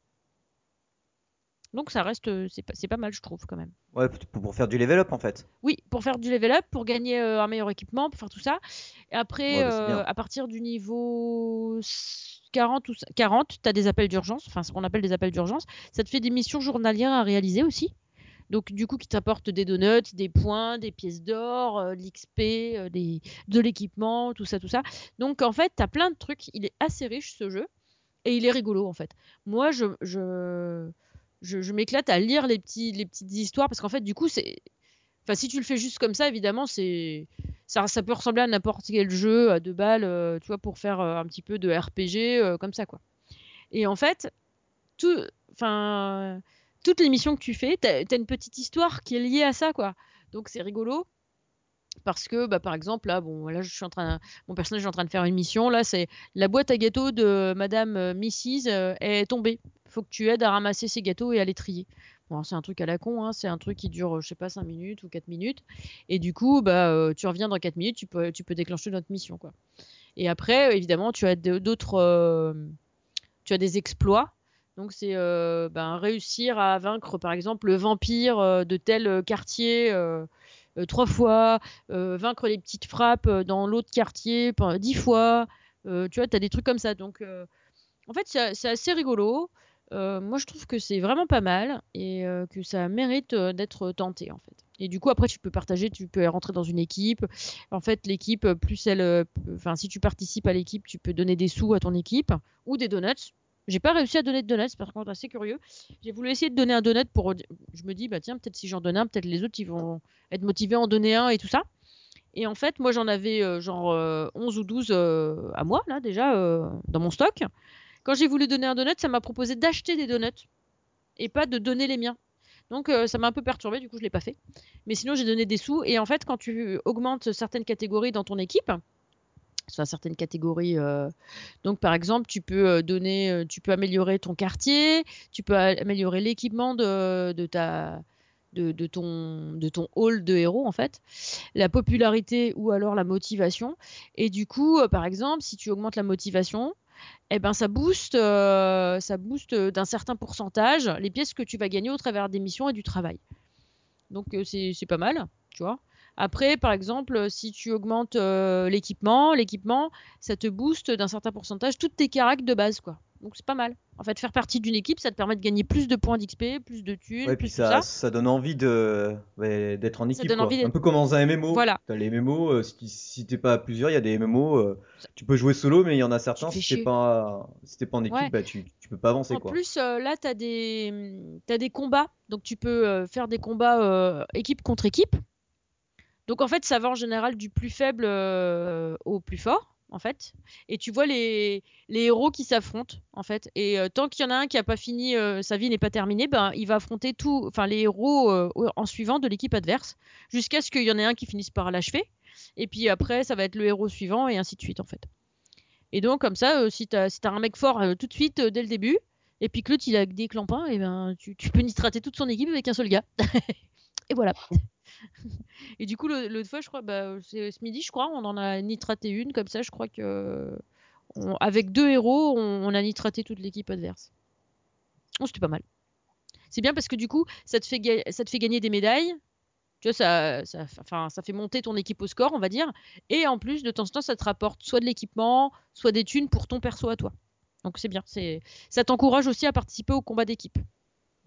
Donc ça reste, euh, c'est pas, pas mal je trouve quand même. Ouais, pour pour faire du level up en fait. Oui, pour faire du level up, pour gagner euh, un meilleur équipement, pour faire tout ça. Et après, Ouais, euh, à partir du niveau 40 ou 40, tu as des appels d'urgence, enfin ce qu'on appelle des appels d'urgence. Ça te fait des missions journalières à réaliser aussi. Donc du coup, qui t'apportent des donuts, des points, des pièces d'or, euh, de l'XP, euh, des- de l'équipement, tout ça, tout ça. Donc en fait, tu as plein de trucs. Il est assez riche ce jeu. Et il est rigolo en fait. Moi, je, je, je, m'éclate à lire les, petits, petites histoires parce qu'en fait, du coup, c'est. Enfin, si tu le fais juste comme ça, évidemment, c'est. Ça, ça peut ressembler à n'importe quel jeu à deux balles, euh, tu vois, pour faire euh, un petit peu de RPG, euh, comme ça, quoi. Et en fait, tout. Enfin. Toutes les missions que tu fais, t'as as une petite histoire qui est liée à ça, quoi. Donc c'est rigolo parce que bah, par exemple là bon là je suis en train mon personnage est en train de faire une mission là c'est la boîte à gâteaux de madame euh, Mrs euh, est tombée. Faut que tu aides à ramasser ces gâteaux et à les trier. Bon c'est un truc à la con hein, c'est un truc qui dure je sais pas 5 minutes ou 4 minutes. Et du coup bah euh, tu reviens dans 4 minutes tu peux tu peux déclencher notre mission quoi. Et après évidemment tu as d'autres euh, tu as des exploits. Donc c'est ben, réussir à vaincre par exemple le vampire de tel quartier trois fois, euh, vaincre les petites frappes euh, dans l'autre quartier dix fois. Euh, tu vois, tu as des trucs comme ça. Donc euh, en fait c'est assez rigolo. Euh, moi je trouve que c'est vraiment pas mal et euh, que ça mérite euh, d'être tenté en fait. Et du coup après tu peux partager, tu peux rentrer dans une équipe. En fait l'équipe euh, plus elle, euh, enfin si tu participes à l'équipe tu peux donner des sous à ton équipe ou des donuts. J'ai pas réussi à donner de donuts, par contre, assez curieux. J'ai voulu essayer de donner un donut pour. Je me dis, bah tiens, peut-être si j'en donne un, peut-être les autres ils vont être motivés à en donner un et tout ça. Et en fait, moi j'en avais euh, genre euh, 11 ou 12 euh, à moi, là, déjà, euh, dans mon stock. Quand j'ai voulu donner un donut, ça m'a proposé d'acheter des donuts et pas de donner les miens. Donc euh, ça m'a un peu perturbé, du coup je l'ai pas fait. Mais sinon j'ai donné des sous. Et en fait, quand tu augmentes certaines catégories dans ton équipe, soit certaines catégories. euh, Donc, par exemple, tu peux euh, donner, euh, tu peux améliorer ton quartier, tu peux améliorer l'équipement de, ta, de, ton, de ton hall de héros en fait, la popularité ou alors la motivation. Et du coup, par exemple, si tu augmentes la motivation, eh ben ça booste, d'un certain pourcentage les pièces que tu vas gagner au travers des missions et du travail. Donc c'est pas mal, tu vois. Après, par exemple, si tu augmentes euh, l'équipement, l'équipement, ça te booste d'un certain pourcentage toutes tes caracs de base, quoi. Donc c'est pas mal. En fait, faire partie d'une équipe, ça te permet de gagner plus de points d'XP, plus de thunes, Ouais, plus puis ça, ça. ça donne envie de ouais, d'être en équipe donne quoi. Un peu comme dans un MMO. Voilà. T'as les MMO, euh, si, si t'es pas à plusieurs, il y a des MMO, euh, tu peux jouer solo, mais il y en a certains, si t'es pas, si t'es pas en équipe, Ouais. bah tu, tu peux pas avancer En quoi. plus, euh, là, tu as des, t'as des combats. Donc, tu peux faire des combats équipe contre équipe. Donc, en fait, ça va en général du plus faible euh, au plus fort, en fait. Et tu vois les, héros qui s'affrontent, en fait. Et euh, tant qu'il y en a un qui a pas fini, euh, sa vie n'est pas terminée, ben, il va affronter tout, les héros en suivant de l'équipe adverse, jusqu'à ce qu'il y en ait un qui finisse par l'achever. Et puis après, ça va être le héros suivant, et ainsi de suite, en fait. Et donc, comme ça, si t'as si t'as un mec fort tout de suite, dès le début, et puis que l'autre il a des clampins, et ben tu, tu peux nitrater toute son équipe avec un seul gars. et voilà. Et du coup, l'autre fois, je crois, bah, c'est ce midi, je crois, on en a nitraté une, comme ça, je crois que. avec deux héros, on, a nitraté toute l'équipe adverse. Oh, c'était pas mal. C'est bien parce que du coup, ça te fait, ça te fait gagner des médailles. Tu vois, ça, enfin, ça fait monter ton équipe au score, on va dire. Et en plus, de temps en temps, ça te rapporte soit de l'équipement, soit des thunes pour ton perso à toi. Donc c'est bien. Ça t'encourage aussi à participer au combat d'équipe.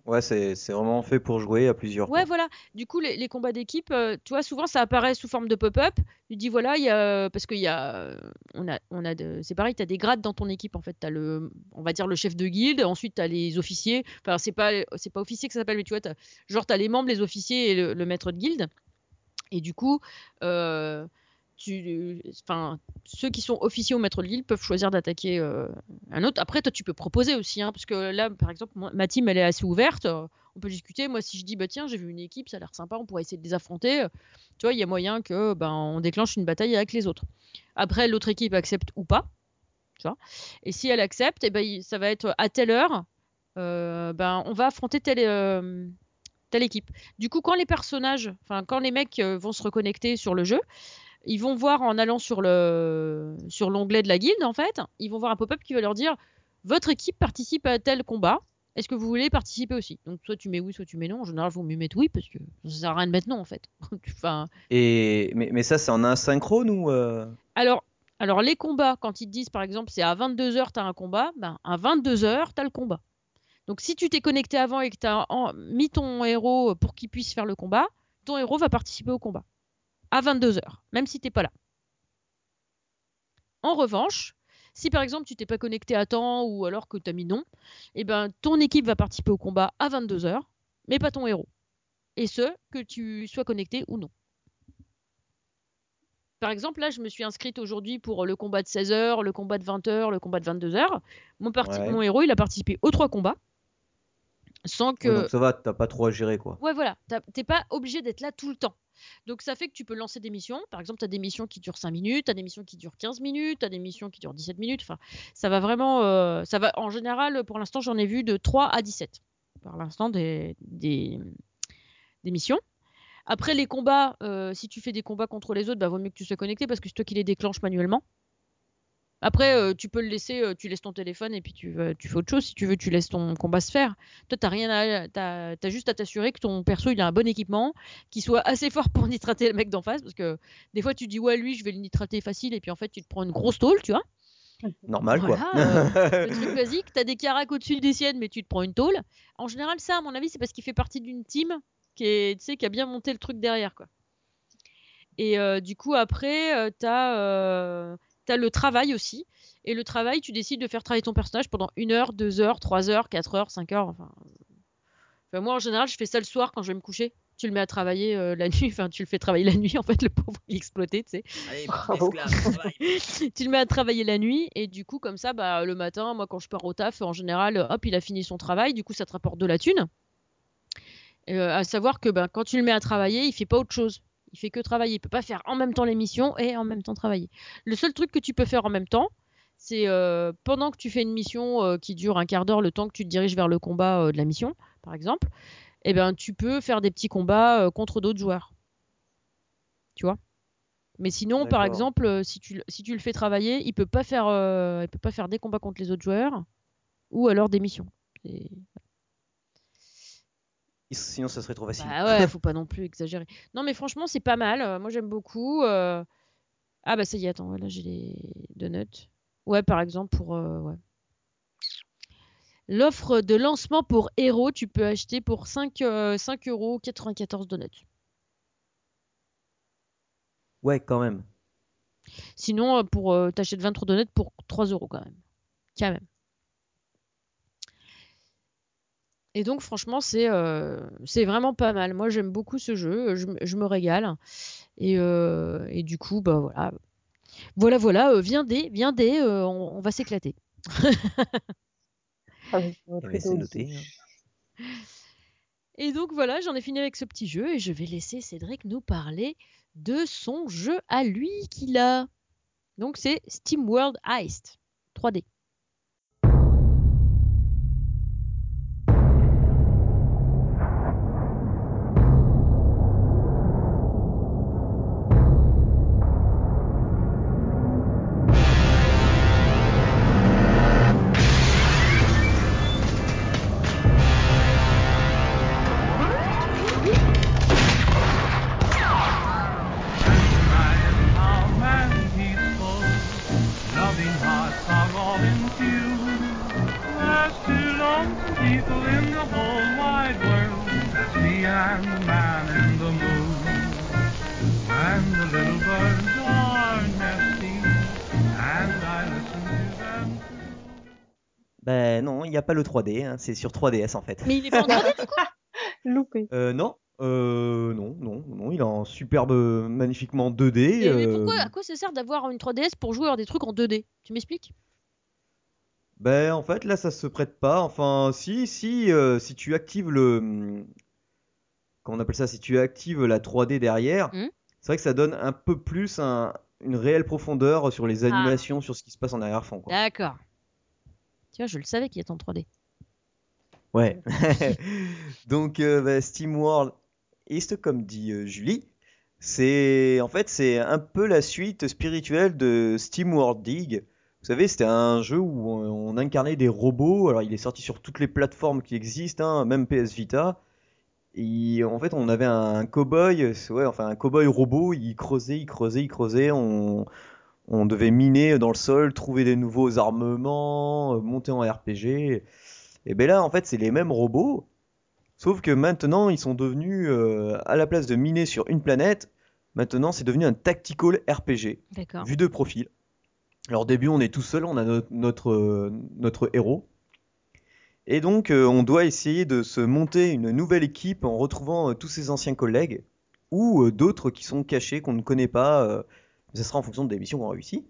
Ouais, c'est, vraiment fait pour jouer à plusieurs. Ouais, quoi. voilà. Du coup, les, les combats d'équipe, euh, tu vois, souvent ça apparaît sous forme de pop-up. Tu dis voilà, y a parce qu'il y a, euh, on a, on a, c'est pareil, tu as des grades dans ton équipe en fait. T'as le, on va dire le chef de guilde. Ensuite, tu as les officiers. Enfin, c'est pas, pas officier que ça s'appelle, mais tu vois, t'as- genre t'as les membres, les officiers et le, le maître de guilde. Et du coup, euh, enfin, ceux qui sont officiers ou maître de guilde peuvent choisir d'attaquer euh, un autre. Après, toi, tu peux proposer aussi, hein, parce que là, par exemple, ma team, elle est assez ouverte. euh, on peut discuter. Moi, si je dis, bah tiens, j'ai vu une équipe, ça a l'air sympa, on pourrait essayer de les affronter. Tu vois, il y a moyen que, ben, on déclenche une bataille avec les autres. Après, l'autre équipe accepte ou pas. Tu vois. Et si elle accepte, et ben, ça va être à telle heure, euh, ben, on va affronter telle, équipe. Du coup, quand les personnages, enfin, quand les mecs vont se reconnecter sur le jeu, ils vont voir en allant sur le sur l'onglet de la guilde en fait, ils vont voir un pop-up qui va leur dire votre équipe participe à tel combat. Est-ce que vous voulez participer aussi? Donc soit tu mets oui, soit tu mets non. En général, vous mieux mettre oui parce que ça sert à rien de mettre non en fait. enfin, Et mais, mais ça, c'est en asynchrone ou euh, alors alors les combats quand ils te disent par exemple c'est à 22h tu as un combat, ben à 22h tu as le combat. Donc si tu t'es connecté avant et que tu as mis ton héros pour qu'il puisse faire le combat, ton héros va participer au combat à 22h, même si t'es pas là. En revanche, Si par exemple tu t'es pas connecté à temps ou alors que tu as mis non, et ben ton équipe va participer au combat à 22h, mais pas ton héros. Et ce, que tu sois connecté ou non. Par exemple, là, je me suis inscrite aujourd'hui pour le combat de 16h, le combat de 20h, le combat de 22h. Mon, parti- Ouais. mon héros, il a participé aux trois combats. Sans que. Ouais, donc ça va, t'as pas trop à gérer quoi. Ouais, voilà, t'es pas obligé d'être là tout le temps. Donc ça fait que tu peux lancer des missions. Par exemple, tu as des missions qui durent 5 minutes, tu as des missions qui durent 15 minutes, tu as des missions qui durent 17 minutes. Enfin, ça va vraiment. euh, ça va, en général, pour l'instant, j'en ai vu de 3 à 17. Par l'instant, des, des, des missions. Après, les combats, euh, si tu fais des combats contre les autres, bah, vaut mieux que tu sois connecté parce que c'est toi qui les déclenches manuellement. Après, euh, tu peux le laisser, euh, tu laisses ton téléphone et puis tu, euh, tu fais autre chose. Si tu veux, tu laisses ton combat se faire. Toi, t'as rien à, t'as, t'as juste à t'assurer que ton perso il a un bon équipement, qu'il soit assez fort pour nitrater le mec d'en face, parce que des fois tu dis ouais lui je vais le nitrater facile et puis en fait tu te prends une grosse tôle, tu vois. Normal quoi. Voilà, Le truc basique, t'as des caracs au-dessus des siennes mais tu te prends une tôle. En général ça, à mon avis, c'est parce qu'il fait partie d'une team qui est, qui a bien monté le truc derrière quoi. Et du coup après t'as t'as le travail aussi. Et le travail, tu décides de faire travailler ton personnage pendant une heure, deux heures, trois heures, quatre heures, cinq heures. Enfin, Enfin, moi, en général, je fais ça le soir quand je vais me coucher. Tu le mets à travailler euh, la nuit, enfin, tu le fais travailler la nuit, en fait, le pauvre, il est exploité, tu sais. Allez, esclave, tu le mets à travailler la nuit, et du coup, comme ça, bah, le matin, moi, quand je pars au taf, en général, hop, il a fini son travail, du coup, ça te rapporte de la thune. Euh, à savoir que ben, quand tu le mets à travailler, il fait pas autre chose. Il fait que travailler. Il peut pas faire en même temps l'émission et en même temps travailler. Le seul truc que tu peux faire en même temps, c'est euh, pendant que tu fais une mission euh, qui dure un quart d'heure, le temps que tu te diriges vers le combat euh, de la mission, par exemple, eh ben, tu peux faire des petits combats contre d'autres joueurs. Tu vois? Mais sinon, par exemple, si tu, le- si tu le fais travailler, il peut pas faire, il peut pas faire des combats contre les autres joueurs ou alors des missions. Et- Sinon, ça serait trop facile. Bah ouais, faut pas non plus exagérer. Non, mais franchement, c'est pas mal. Euh, moi, j'aime beaucoup. euh. Ah bah ça y est, attends, là j'ai les donuts. Ouais, par exemple, pour... euh, ouais. L'offre de lancement pour Hero, tu peux acheter pour 5, euh, 5 euros 94 donuts. Ouais, quand même. Sinon, pour t'achètes 23 donuts pour 3 euros quand même. Quand même. Et donc, franchement, c'est euh, c'est vraiment pas mal. Moi, j'aime beaucoup ce jeu. Je, me- je me régale. Et, euh, et du coup, bah voilà. Voilà, voilà. euh, viendez, viendez. euh, on, on va s'éclater. Dessus. hein. Et donc, voilà, j'en ai fini avec ce petit jeu. Et je vais laisser Cédric nous parler de son jeu à lui qu'il a. Donc, c'est Steam World Heist 3D. Pas le 3D, hein, c'est sur 3DS en fait. Mais il est pas en 3D Loupé. Euh, non, euh, non, non, non, il est en superbe, magnifiquement 2D. Mais, mais euh, pourquoi, à quoi ça sert d'avoir une 3DS pour jouer à des trucs en 2D Tu m'expliques? Ben en fait là ça se prête pas. Enfin si si euh, si tu actives le comment on appelle ça si tu actives la 3D derrière, Hmm. c'est vrai que ça donne un peu plus un- une réelle profondeur sur les Ah. animations, sur ce qui se passe en arrière-fond. D'accord. Tu vois, je le savais qu'il était en 3D. Ouais. Donc euh, bah, SteamWorld East comme dit euh, Julie, c'est en fait c'est un peu la suite spirituelle de SteamWorld Dig. Vous savez, c'était un jeu où on, incarnait des robots. Alors, il est sorti sur toutes les plateformes qui existent, hein, même PS Vita. Et en fait, on avait un cow-boy, c'est- ouais, enfin un cow-boy robot. Il creusait, il creusait, il creusait. On devait miner dans le sol, trouver des nouveaux armements, euh, monter en RPG. Et ben là, en fait, c'est les mêmes robots. Sauf que maintenant, ils sont devenus, euh, à la place de miner sur une planète, maintenant, c'est devenu un tactical RPG D'accord. vue de profil. Alors au début, on est tout seul, on a no- notre, euh, notre héros. Et donc, euh, on doit essayer de se monter une nouvelle équipe en retrouvant tous ses anciens collègues ou d'autres qui sont cachés, qu'on ne connaît pas. Euh, ça sera en fonction des missions qu'on réussit.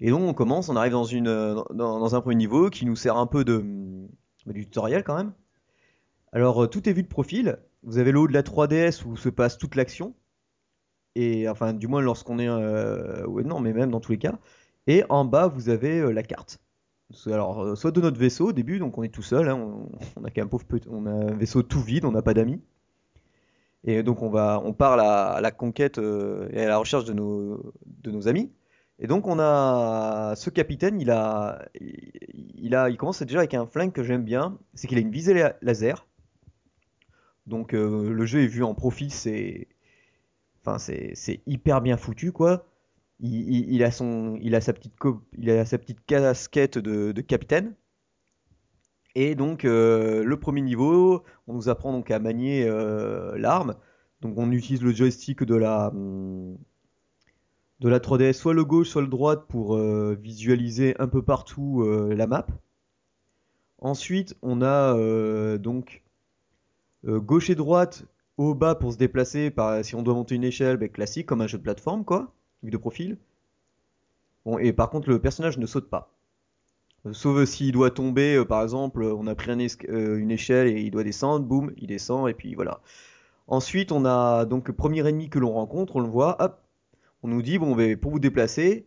Et donc, on commence, on arrive dans, un premier niveau qui nous sert un peu de, hum, du tutoriel quand même. Alors, euh, tout est vu de profil. Vous avez le haut de la 3DS où se passe toute l'action. Et enfin, du moins lorsqu'on est. euh, non, mais même dans tous les cas. Et en bas, vous avez euh, la carte. Alors, euh, soit de notre vaisseau au début, donc on est tout seul, hein, on, a qu'un pauvre petit, on a un vaisseau tout vide, on n'a pas d'amis. Et donc on va, on part à la, conquête euh, et à la recherche de nos, de nos amis. Et donc on a ce capitaine, il a, il a, il commence déjà avec un flingue que j'aime bien, c'est qu'il a une visée la- laser. Donc euh, le jeu est vu en profil, c'est, enfin c'est, hyper bien foutu quoi. Il, a son, il a sa petite, il a sa petite casquette de capitaine. Et donc euh, le premier niveau, on nous apprend donc à manier euh, l'arme. Donc on utilise le joystick de la hum, de la 3DS, soit le gauche, soit le droite pour euh, visualiser un peu partout la map. Ensuite, on a donc gauche et droite au bas pour se déplacer. Si on doit monter une échelle, ben, classique comme un jeu de plateforme quoi, de profil. Et par contre, le personnage ne saute pas. Euh, Sauf s'il doit tomber, euh, par exemple, on a pris euh, une échelle et il doit descendre, boum, il descend et puis voilà. Ensuite, on a donc le premier ennemi que l'on rencontre, on le voit, hop, on nous dit bon, ben, pour vous déplacer,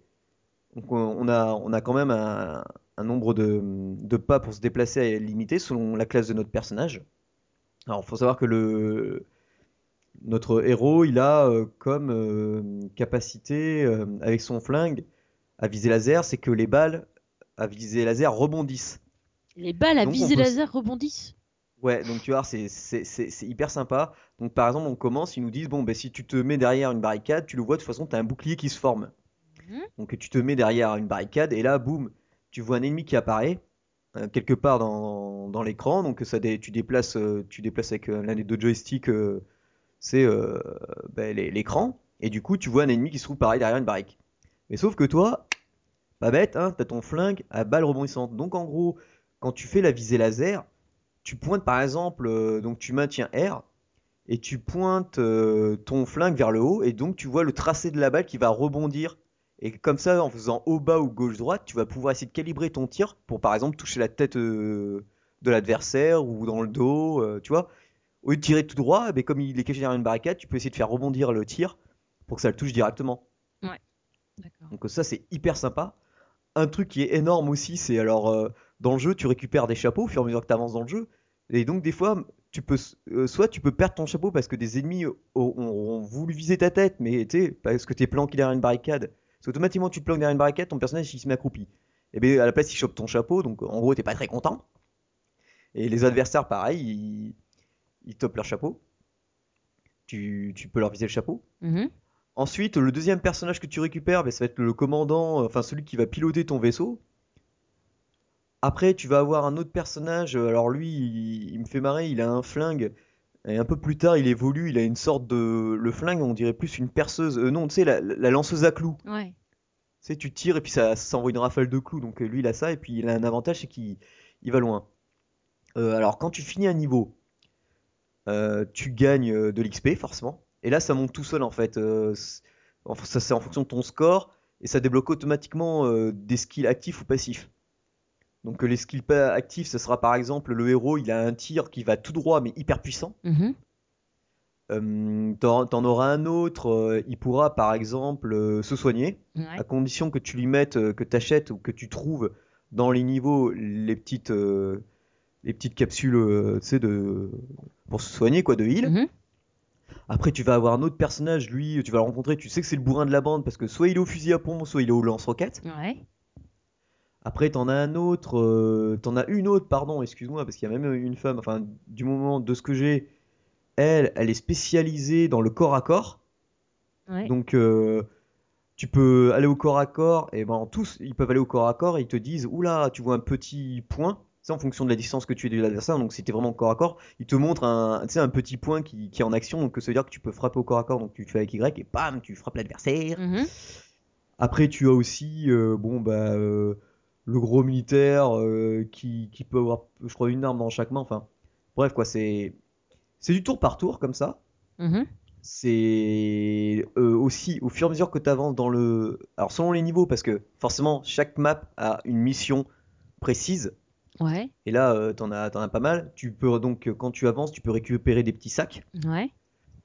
on a, on a quand même un, nombre de, pas pour se déplacer limité selon la classe de notre personnage. Alors, il faut savoir que notre héros, il a euh, comme euh, capacité euh, avec son flingue à viser laser, c'est que les balles à viser laser rebondissent. Les balles à Donc, on visée peut- laser rebondissent. Ouais, donc tu vois, c'est c'est- c'est- c'est hyper sympa. Donc par exemple, on commence, ils nous disent, bon, ben, si tu te mets derrière une barricade, tu le vois, de toute façon, tu as un bouclier qui se forme. Mhm. Donc tu te mets derrière une barricade, et là, boum, tu vois un ennemi qui apparaît, euh, quelque part dans, dans l'écran. Donc ça, dé- tu, déplaces, euh, tu déplaces avec euh, l'un des deux joysticks, c'est ben, les- l'écran. Et du coup, tu vois un ennemi qui se trouve pareil derrière une barrique. Mais sauf que toi, pas bête, hein, t'as ton flingue à balle rebondissante. Donc en gros, quand tu fais la visée laser, tu pointes par exemple, euh, donc tu maintiens R et tu pointes euh, ton flingue vers le haut et donc tu vois le tracé de la balle qui va rebondir. Et comme ça, en faisant haut bas ou gauche droite, tu vas pouvoir essayer de calibrer ton tir pour par exemple toucher la tête euh, de l'adversaire ou dans le dos, tu vois. Au lieu de tirer tout droit, eh ben, comme il est caché derrière une barricade, tu peux essayer de faire rebondir le tir pour que ça le touche directement. D'accord. Donc ça c'est hyper sympa. Un truc qui est énorme aussi, c'est alors euh, dans le jeu tu récupères des chapeaux au fur et à mesure que tu avances dans le jeu. Et donc des fois tu peux euh, soit tu peux perdre ton chapeau parce que des ennemis ont, ont- voulu viser ta tête, mais tu parce que t'es planqué derrière une barricade. Parce qu'automatiquement tu te planques derrière une barricade, ton personnage il se met accroupi. Et bien à la place il chope ton chapeau, donc en gros t'es pas très content. Et les adversaires pareil, ils, ils topent leur chapeau. Tu, tu peux leur viser le chapeau. Mhm. Ensuite, le deuxième personnage que tu récupères, ben, ça va être le commandant, euh, enfin celui qui va piloter ton vaisseau. Après, tu vas avoir un autre personnage, euh, alors lui, il, il me fait marrer, il a un flingue, et un peu plus tard, il évolue, il a une sorte de... Le flingue, on dirait plus une perceuse, euh, non, tu sais, la, la lanceuse à clous. Ouais. Tu sais, tu tires et puis ça, ça envoie une rafale de clous, donc lui, il a ça, et puis il a un avantage, c'est qu'il il va loin. Euh, alors, quand tu finis un niveau, euh, tu gagnes de l'XP, forcément. Et là, ça monte tout seul, en fait. Euh, ça, c'est en fonction de ton score, et ça débloque automatiquement euh, des skills actifs ou passifs. Donc, euh, les skills pas actifs, ce sera par exemple, le héros, il a un tir qui va tout droit, mais hyper puissant. Mhm. Euh, t'en, auras un autre, euh, il pourra par exemple euh, se soigner, Ouais. à condition que tu lui mettes, que tu achètes ou que tu trouves dans les niveaux les petites, les petites capsules de, pour se soigner, quoi, de heal. Mhm. Après, tu vas avoir un autre personnage, lui, tu vas le rencontrer, tu sais que c'est le bourrin de la bande parce que soit il est au fusil à pompe, soit il est au lance-roquette. Ouais. Après, t'en as un autre, euh, t'en as une autre, pardon, excuse-moi, parce qu'il y a même une femme, enfin, du moment de ce que j'ai, elle, elle est spécialisée dans le corps à corps. Ouais. Donc, euh, tu peux aller au corps à corps, et ben tous, ils peuvent aller au corps à corps et ils te disent, oula, tu vois un petit point. C'est en fonction de la distance que tu es de l'adversaire. Donc, si t'es vraiment corps à corps, ils te montrent un, un petit point qui, qui est en action. Donc, ça veut dire que tu peux frapper au corps à corps. Donc, tu fais avec Y et bam, tu frappes l'adversaire. Mhm. Après, tu as aussi, euh, bon, bah, euh, le gros militaire euh, qui, qui peut avoir, je crois, une arme dans chaque main. Enfin, bref, quoi, c'est c'est du tour par tour comme ça. Mhm. C'est aussi au fur et à mesure que tu avances dans le. Alors, selon les niveaux, parce que forcément, chaque map a une mission précise. Ouais, Et là, euh, t'en as, t'en as pas mal. Tu peux donc, euh, quand tu avances, tu peux récupérer des petits sacs. ouais.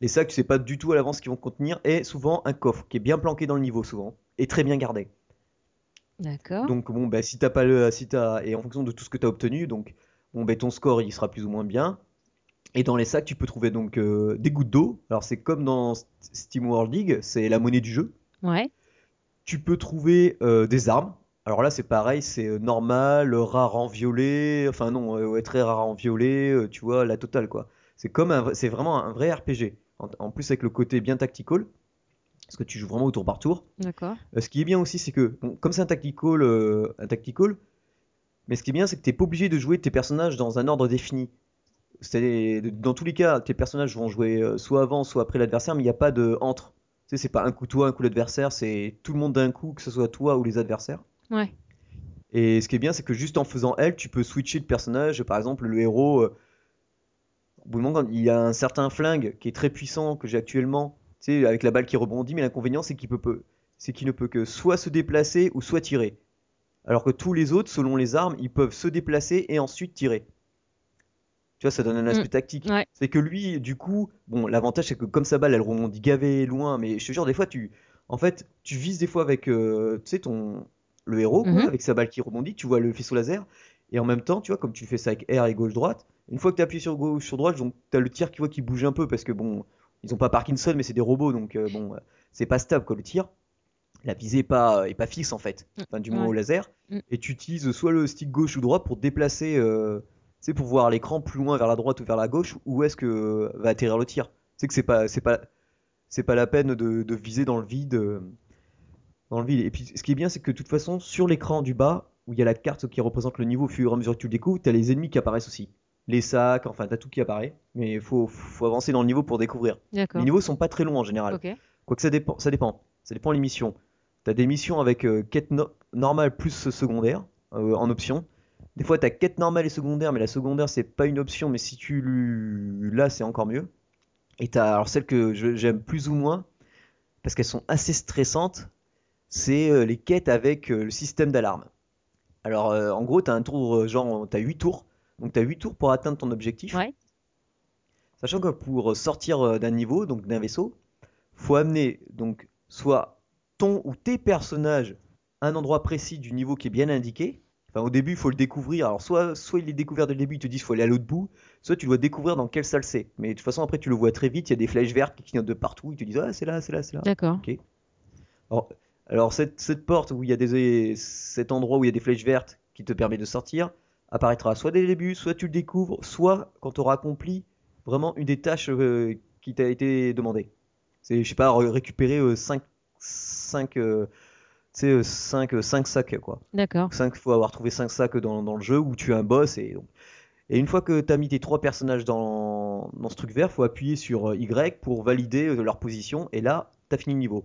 Les sacs, tu sais pas du tout à l'avance ce qu'ils vont contenir. Et souvent, un coffre qui est bien planqué dans le niveau, souvent. Et très bien gardé. D'accord. Donc, bon, bah, si t'as pas le. Si t'as, et en fonction de tout ce que tu as obtenu, donc, bon, bah, ton score, il sera plus ou moins bien. Et dans les sacs, tu peux trouver donc euh, des gouttes d'eau. Alors, c'est comme dans Steam World League, c'est la monnaie du jeu. Ouais, Tu peux trouver euh, des armes. Alors là, c'est pareil, c'est euh, normal, euh, rare en violet, enfin non, euh, ouais, très rare en violet, tu vois, la totale quoi. C'est comme c'est vraiment un vrai RPG. En, en plus avec le côté bien tactical, parce que tu joues vraiment au tour par tour. d'accord. Euh, ce qui est bien aussi, c'est que bon, comme c'est un tactical, euh, un tactical, mais ce qui est bien, c'est que t'es pas obligé de jouer tes personnages dans un ordre défini. C'est dans tous les cas, tes personnages vont jouer soit avant, soit après l'adversaire, mais il n'y a pas de entre. Tu sais, c'est pas un coup toi, un coup l'adversaire, c'est tout le monde d'un coup, que ce soit toi ou les adversaires. Ouais, Et ce qui est bien, c'est que juste en faisant elle, tu peux switcher de personnage. Par exemple, le héros, euh, au bout moment, il y a un certain flingue qui est très puissant que j'ai actuellement, tu sais, avec la balle qui rebondit, mais l'inconvénient, c'est qu'il peut, peut- c'est qu'il ne peut que soit se déplacer ou soit tirer. Alors que tous les autres, selon les armes, ils peuvent se déplacer et ensuite tirer. Tu vois, ça donne un aspect Mm. tactique. Ouais. C'est que lui, du coup, bon, l'avantage, c'est que comme sa balle, elle rebondit gavé loin, mais je te jure, des fois, tu, en fait, tu vises des fois avec, euh, tu sais, ton, le héros, quoi, Mhm. avec sa balle qui rebondit, tu vois le faisceau laser, et en même temps, tu vois, comme tu fais ça avec R et gauche-droite, une fois que tu appuies sur gauche, sur droite, donc tu as le tir qui voit qui bouge un peu, parce que bon, ils ont pas Parkinson, mais c'est des robots, donc euh, bon, euh, c'est pas stable, quoi, le tir. La visée est pas, est pas fixe, en fait, enfin, du moins Ouais. au laser, Mm. et tu utilises soit le stick gauche ou droit pour déplacer, euh, tu sais, pour voir l'écran plus loin vers la droite ou vers la gauche, où est-ce que euh, va atterrir le tir. Tu sais que c'est pas, c'est pas, c'est pas la peine de, de viser dans le vide. euh, dans le vide. Et puis ce qui est bien, c'est que de toute façon, sur l'écran du bas, où il y a la carte qui représente le niveau au fur et à mesure que tu le découvres, tu as les ennemis qui apparaissent aussi. Les sacs, enfin, tu as tout qui apparaît. Mais il faut, faut avancer dans le niveau pour découvrir. Les niveaux sont pas très longs en général. Ok, Quoique ça dépend, ça dépend. Ça dépend les missions. Tu as des missions avec euh, quête no- normale plus secondaire euh, en option. Des fois, tu as quête normale et secondaire, mais la secondaire, c'est pas une option, mais si tu l'as, c'est encore mieux. Et tu as alors celle que j'aime plus ou moins, parce qu'elles sont assez stressantes, c'est euh, les quêtes avec euh, le système d'alarme. Alors, euh, en gros, tu as un tour, genre, tu as 8 tours. Donc, tu as 8 tours pour atteindre ton objectif. Ouais. Sachant que pour sortir d'un niveau, donc d'un vaisseau, faut amener donc soit ton ou tes personnages à un endroit précis du niveau qui est bien indiqué. Enfin, au début, il faut le découvrir. Alors, soit, soit il est découvert dès le début, ils te disent qu'il faut aller à l'autre bout, soit tu dois découvrir dans quelle salle c'est. Mais de toute façon, après, tu le vois très vite, il y a des flèches vertes qui clignotent de partout, ils te disent Ah, c'est là, c'est là, c'est là. d'accord. Alors, alors cette, cette porte où il y a des, cet endroit où il y a des flèches vertes qui te permet de sortir apparaîtra soit dès le début, soit tu le découvres, soit quand tu auras accompli vraiment une des tâches euh, qui t'a été demandée. C'est, je sais pas, ré- récupérer 5 5 5, 5 sacs quoi. D'accord. 5 faut avoir trouvé 5 sacs dans, dans le jeu où tu es un boss et donc et une fois que tu as mis tes trois personnages dans, dans ce truc vert, faut appuyer sur euh, Y pour valider euh, leur position et là, tu as fini le niveau.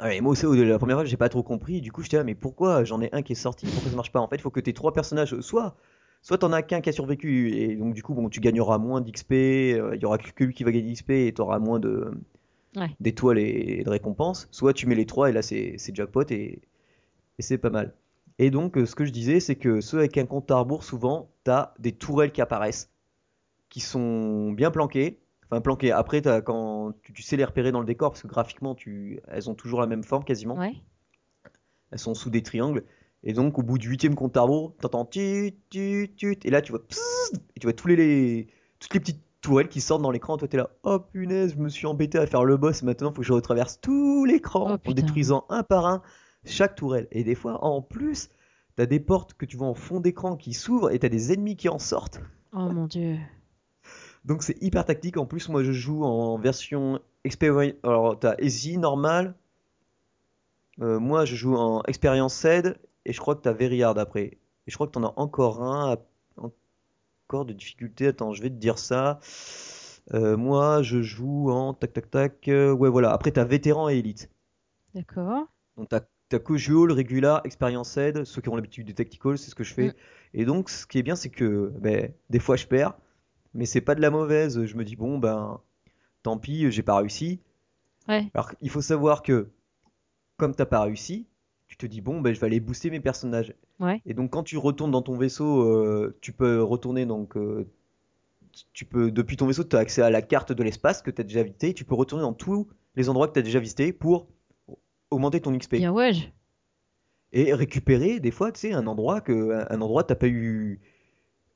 Ouais, et moi aussi, au- la première fois, j'ai pas trop compris. Du coup, j'étais là, mais pourquoi j'en ai un qui est sorti? Pourquoi ça marche pas? En fait, il faut que tes trois personnages, soit, soit t'en as qu'un qui a survécu, et donc du coup, bon, tu gagneras moins d'XP, euh, il y aura que lui qui va gagner d'XP, et t'auras moins de Ouais. d'étoiles et, et de récompenses. Soit tu mets les trois, et là, c'est c'est jackpot, et, et c'est pas mal. Et donc, euh, ce que je disais, c'est que ceux avec un compte à rebours, souvent, t'as des tourelles qui apparaissent, qui sont bien planquées. Enfin, planquées. Après, t'as- quand tu, tu sais les repérer dans le décor, parce que graphiquement, tu, elles ont toujours la même forme quasiment. Ouais. Elles sont sous des triangles. Et donc, au bout du huitième compte à rebours, t'entends tut, tut, tut, et là, tu vois, pssst, et tu vois tous les, les- toutes les petites tourelles qui sortent dans l'écran. Toi, t'es là, oh punaise, je me suis embêté à faire le boss. Maintenant, faut que je retraverse tout l'écran Oh, en détruisant un par un chaque tourelle. Et des fois, en plus, t'as des portes que tu vois en fond d'écran qui s'ouvrent et t'as des ennemis qui en sortent. Oh mon dieu. Donc c'est hyper tactique. En plus, moi je joue en version expérience. Alors t'as Easy, normal. Euh, moi je joue en expérience SED et je crois que t'as Very Hard après. Et je crois que t'en as encore un, à- encore de difficulté. Attends, je vais te dire ça. Euh, moi je joue en tac tac tac. euh, ouais voilà. Après t'as vétéran et élite. D'accord. Donc t'as as Casual, Regular, Experience Aid, ceux qui ont l'habitude du Tactical, c'est ce que je fais. Mm. Et donc ce qui est bien, c'est que ben, des fois je perds, mais c'est pas de la mauvaise. Je me dis bon ben tant pis, j'ai pas réussi. Ouais. Alors il faut savoir que comme t'as pas réussi, tu te dis bon ben je vais aller booster mes personnages. Ouais. Et donc quand tu retournes dans ton vaisseau, euh, tu peux retourner donc euh, tu peux depuis ton vaisseau tu as accès à la carte de l'espace que tu as déjà visité, tu peux retourner dans tous les endroits que tu as déjà visités pour augmenter ton XP Bien ouais. je- et récupérer des fois tu sais un endroit que un endroit t'as pas eu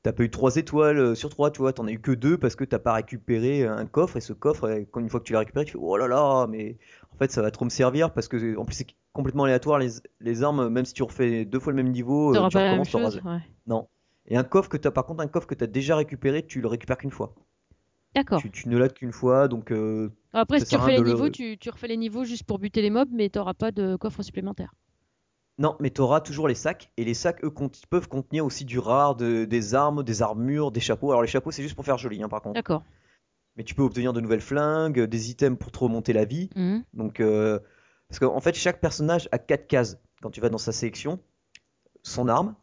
t'as pas eu 3 étoiles euh, sur 3 tu vois t'en as eu que 2 parce que t'as pas récupéré un coffre et ce coffre euh, une fois que tu l'as récupéré tu fais oh là là mais en fait ça va trop me servir parce que en plus c'est complètement aléatoire les, les armes même si tu refais deux fois le même niveau euh, tu recommences chose. Ouais. non et un coffre que t'as par contre un coffre que t'as déjà récupéré tu le récupères qu'une fois D'accord. tu, tu ne l'as qu'une fois donc euh, Après, si tu refais les le- niveaux, tu, tu refais les niveaux juste pour buter les mobs, mais t'auras pas de coffre supplémentaire. Non, mais tu auras toujours les sacs, et les sacs, eux, cont- peuvent contenir aussi du rare, de- des armes, des armures, des chapeaux. Alors les chapeaux, c'est juste pour faire joli, hein, par contre. D'accord. Mais tu peux obtenir de nouvelles flingues, des items pour te remonter la vie. Mhm. Donc, euh, parce qu'en fait, chaque personnage a quatre cases quand tu vas dans sa sélection, son arme,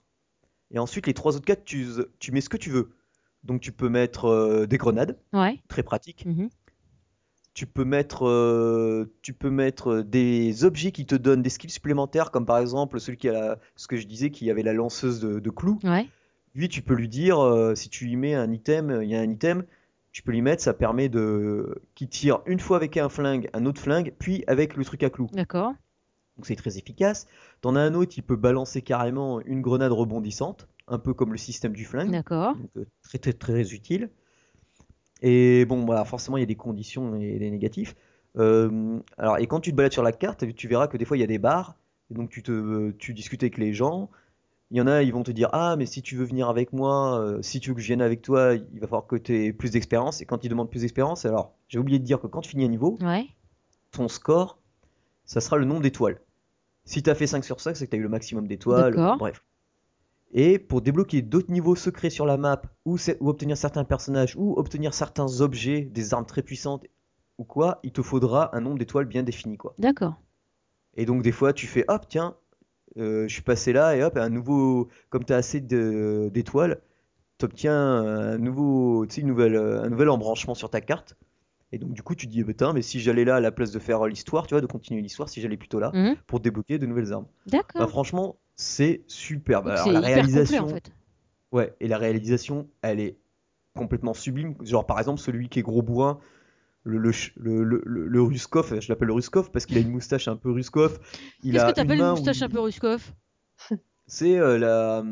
et ensuite les trois autres cases, tu, tu mets ce que tu veux. Donc tu peux mettre euh, des grenades, Ouais. très pratique. Mhm. Tu peux mettre, euh, tu peux mettre des objets qui te donnent des skills supplémentaires, comme par exemple celui qui a la- ce que je disais, qui avait la lanceuse de, de clous. Ouais. Lui, tu peux lui dire, euh, si tu lui mets un item, euh, il y a un item, tu peux lui mettre, ça permet de, qui tire une fois avec un flingue, un autre flingue, puis avec le truc à clous. D'accord. Donc c'est très efficace. T'en as un autre, il peut balancer carrément une grenade rebondissante, un peu comme le système du flingue. D'accord. Donc, euh, très très très utile. Et bon, voilà, forcément, il y a des conditions et des négatifs. Euh, alors, et quand tu te balades sur la carte, tu verras que des fois, il y a des bars. Et donc, tu, te, tu discutes avec les gens. Il y en a, ils vont te dire Ah, mais si tu veux venir avec moi, euh, si tu veux que je vienne avec toi, il va falloir que tu aies plus d'expérience. Et quand ils demandent plus d'expérience, alors, j'ai oublié de dire que quand tu finis un niveau, Ouais. ton score, ça sera le nombre d'étoiles. Si tu as fait 5 sur 5, c'est que tu as eu le maximum d'étoiles. Bref. Et pour débloquer d'autres niveaux secrets sur la map, ou, obtenir certains personnages, ou obtenir certains objets, des armes très puissantes, ou quoi, il te faudra un nombre d'étoiles bien défini, quoi. D'accord. Et donc des fois, tu fais, hop, tiens, euh, je suis passé là, et hop, un nouveau, comme tu as assez d'étoiles, tu obtiens un nouveau, tu sais, une nouvelle, un nouvel embranchement sur ta carte. Et donc du coup, tu te dis, eh ben, putain, mais si j'allais là à la place de faire l'histoire, tu vois, de continuer l'histoire, si j'allais plutôt là, Mhm. pour débloquer de nouvelles armes. D'accord. Bah, franchement, c'est superbe. Alors, la complet réalisation, en fait. ouais, et la réalisation, elle est complètement sublime. Genre, par exemple, celui qui est gros bourrin, le, le, le, le, Ruskov, je l'appelle le Ruskov parce qu'il a une moustache un peu Ruskov. Qu'est-ce que t'appelles une moustache il- un peu Ruskov? C'est euh, la,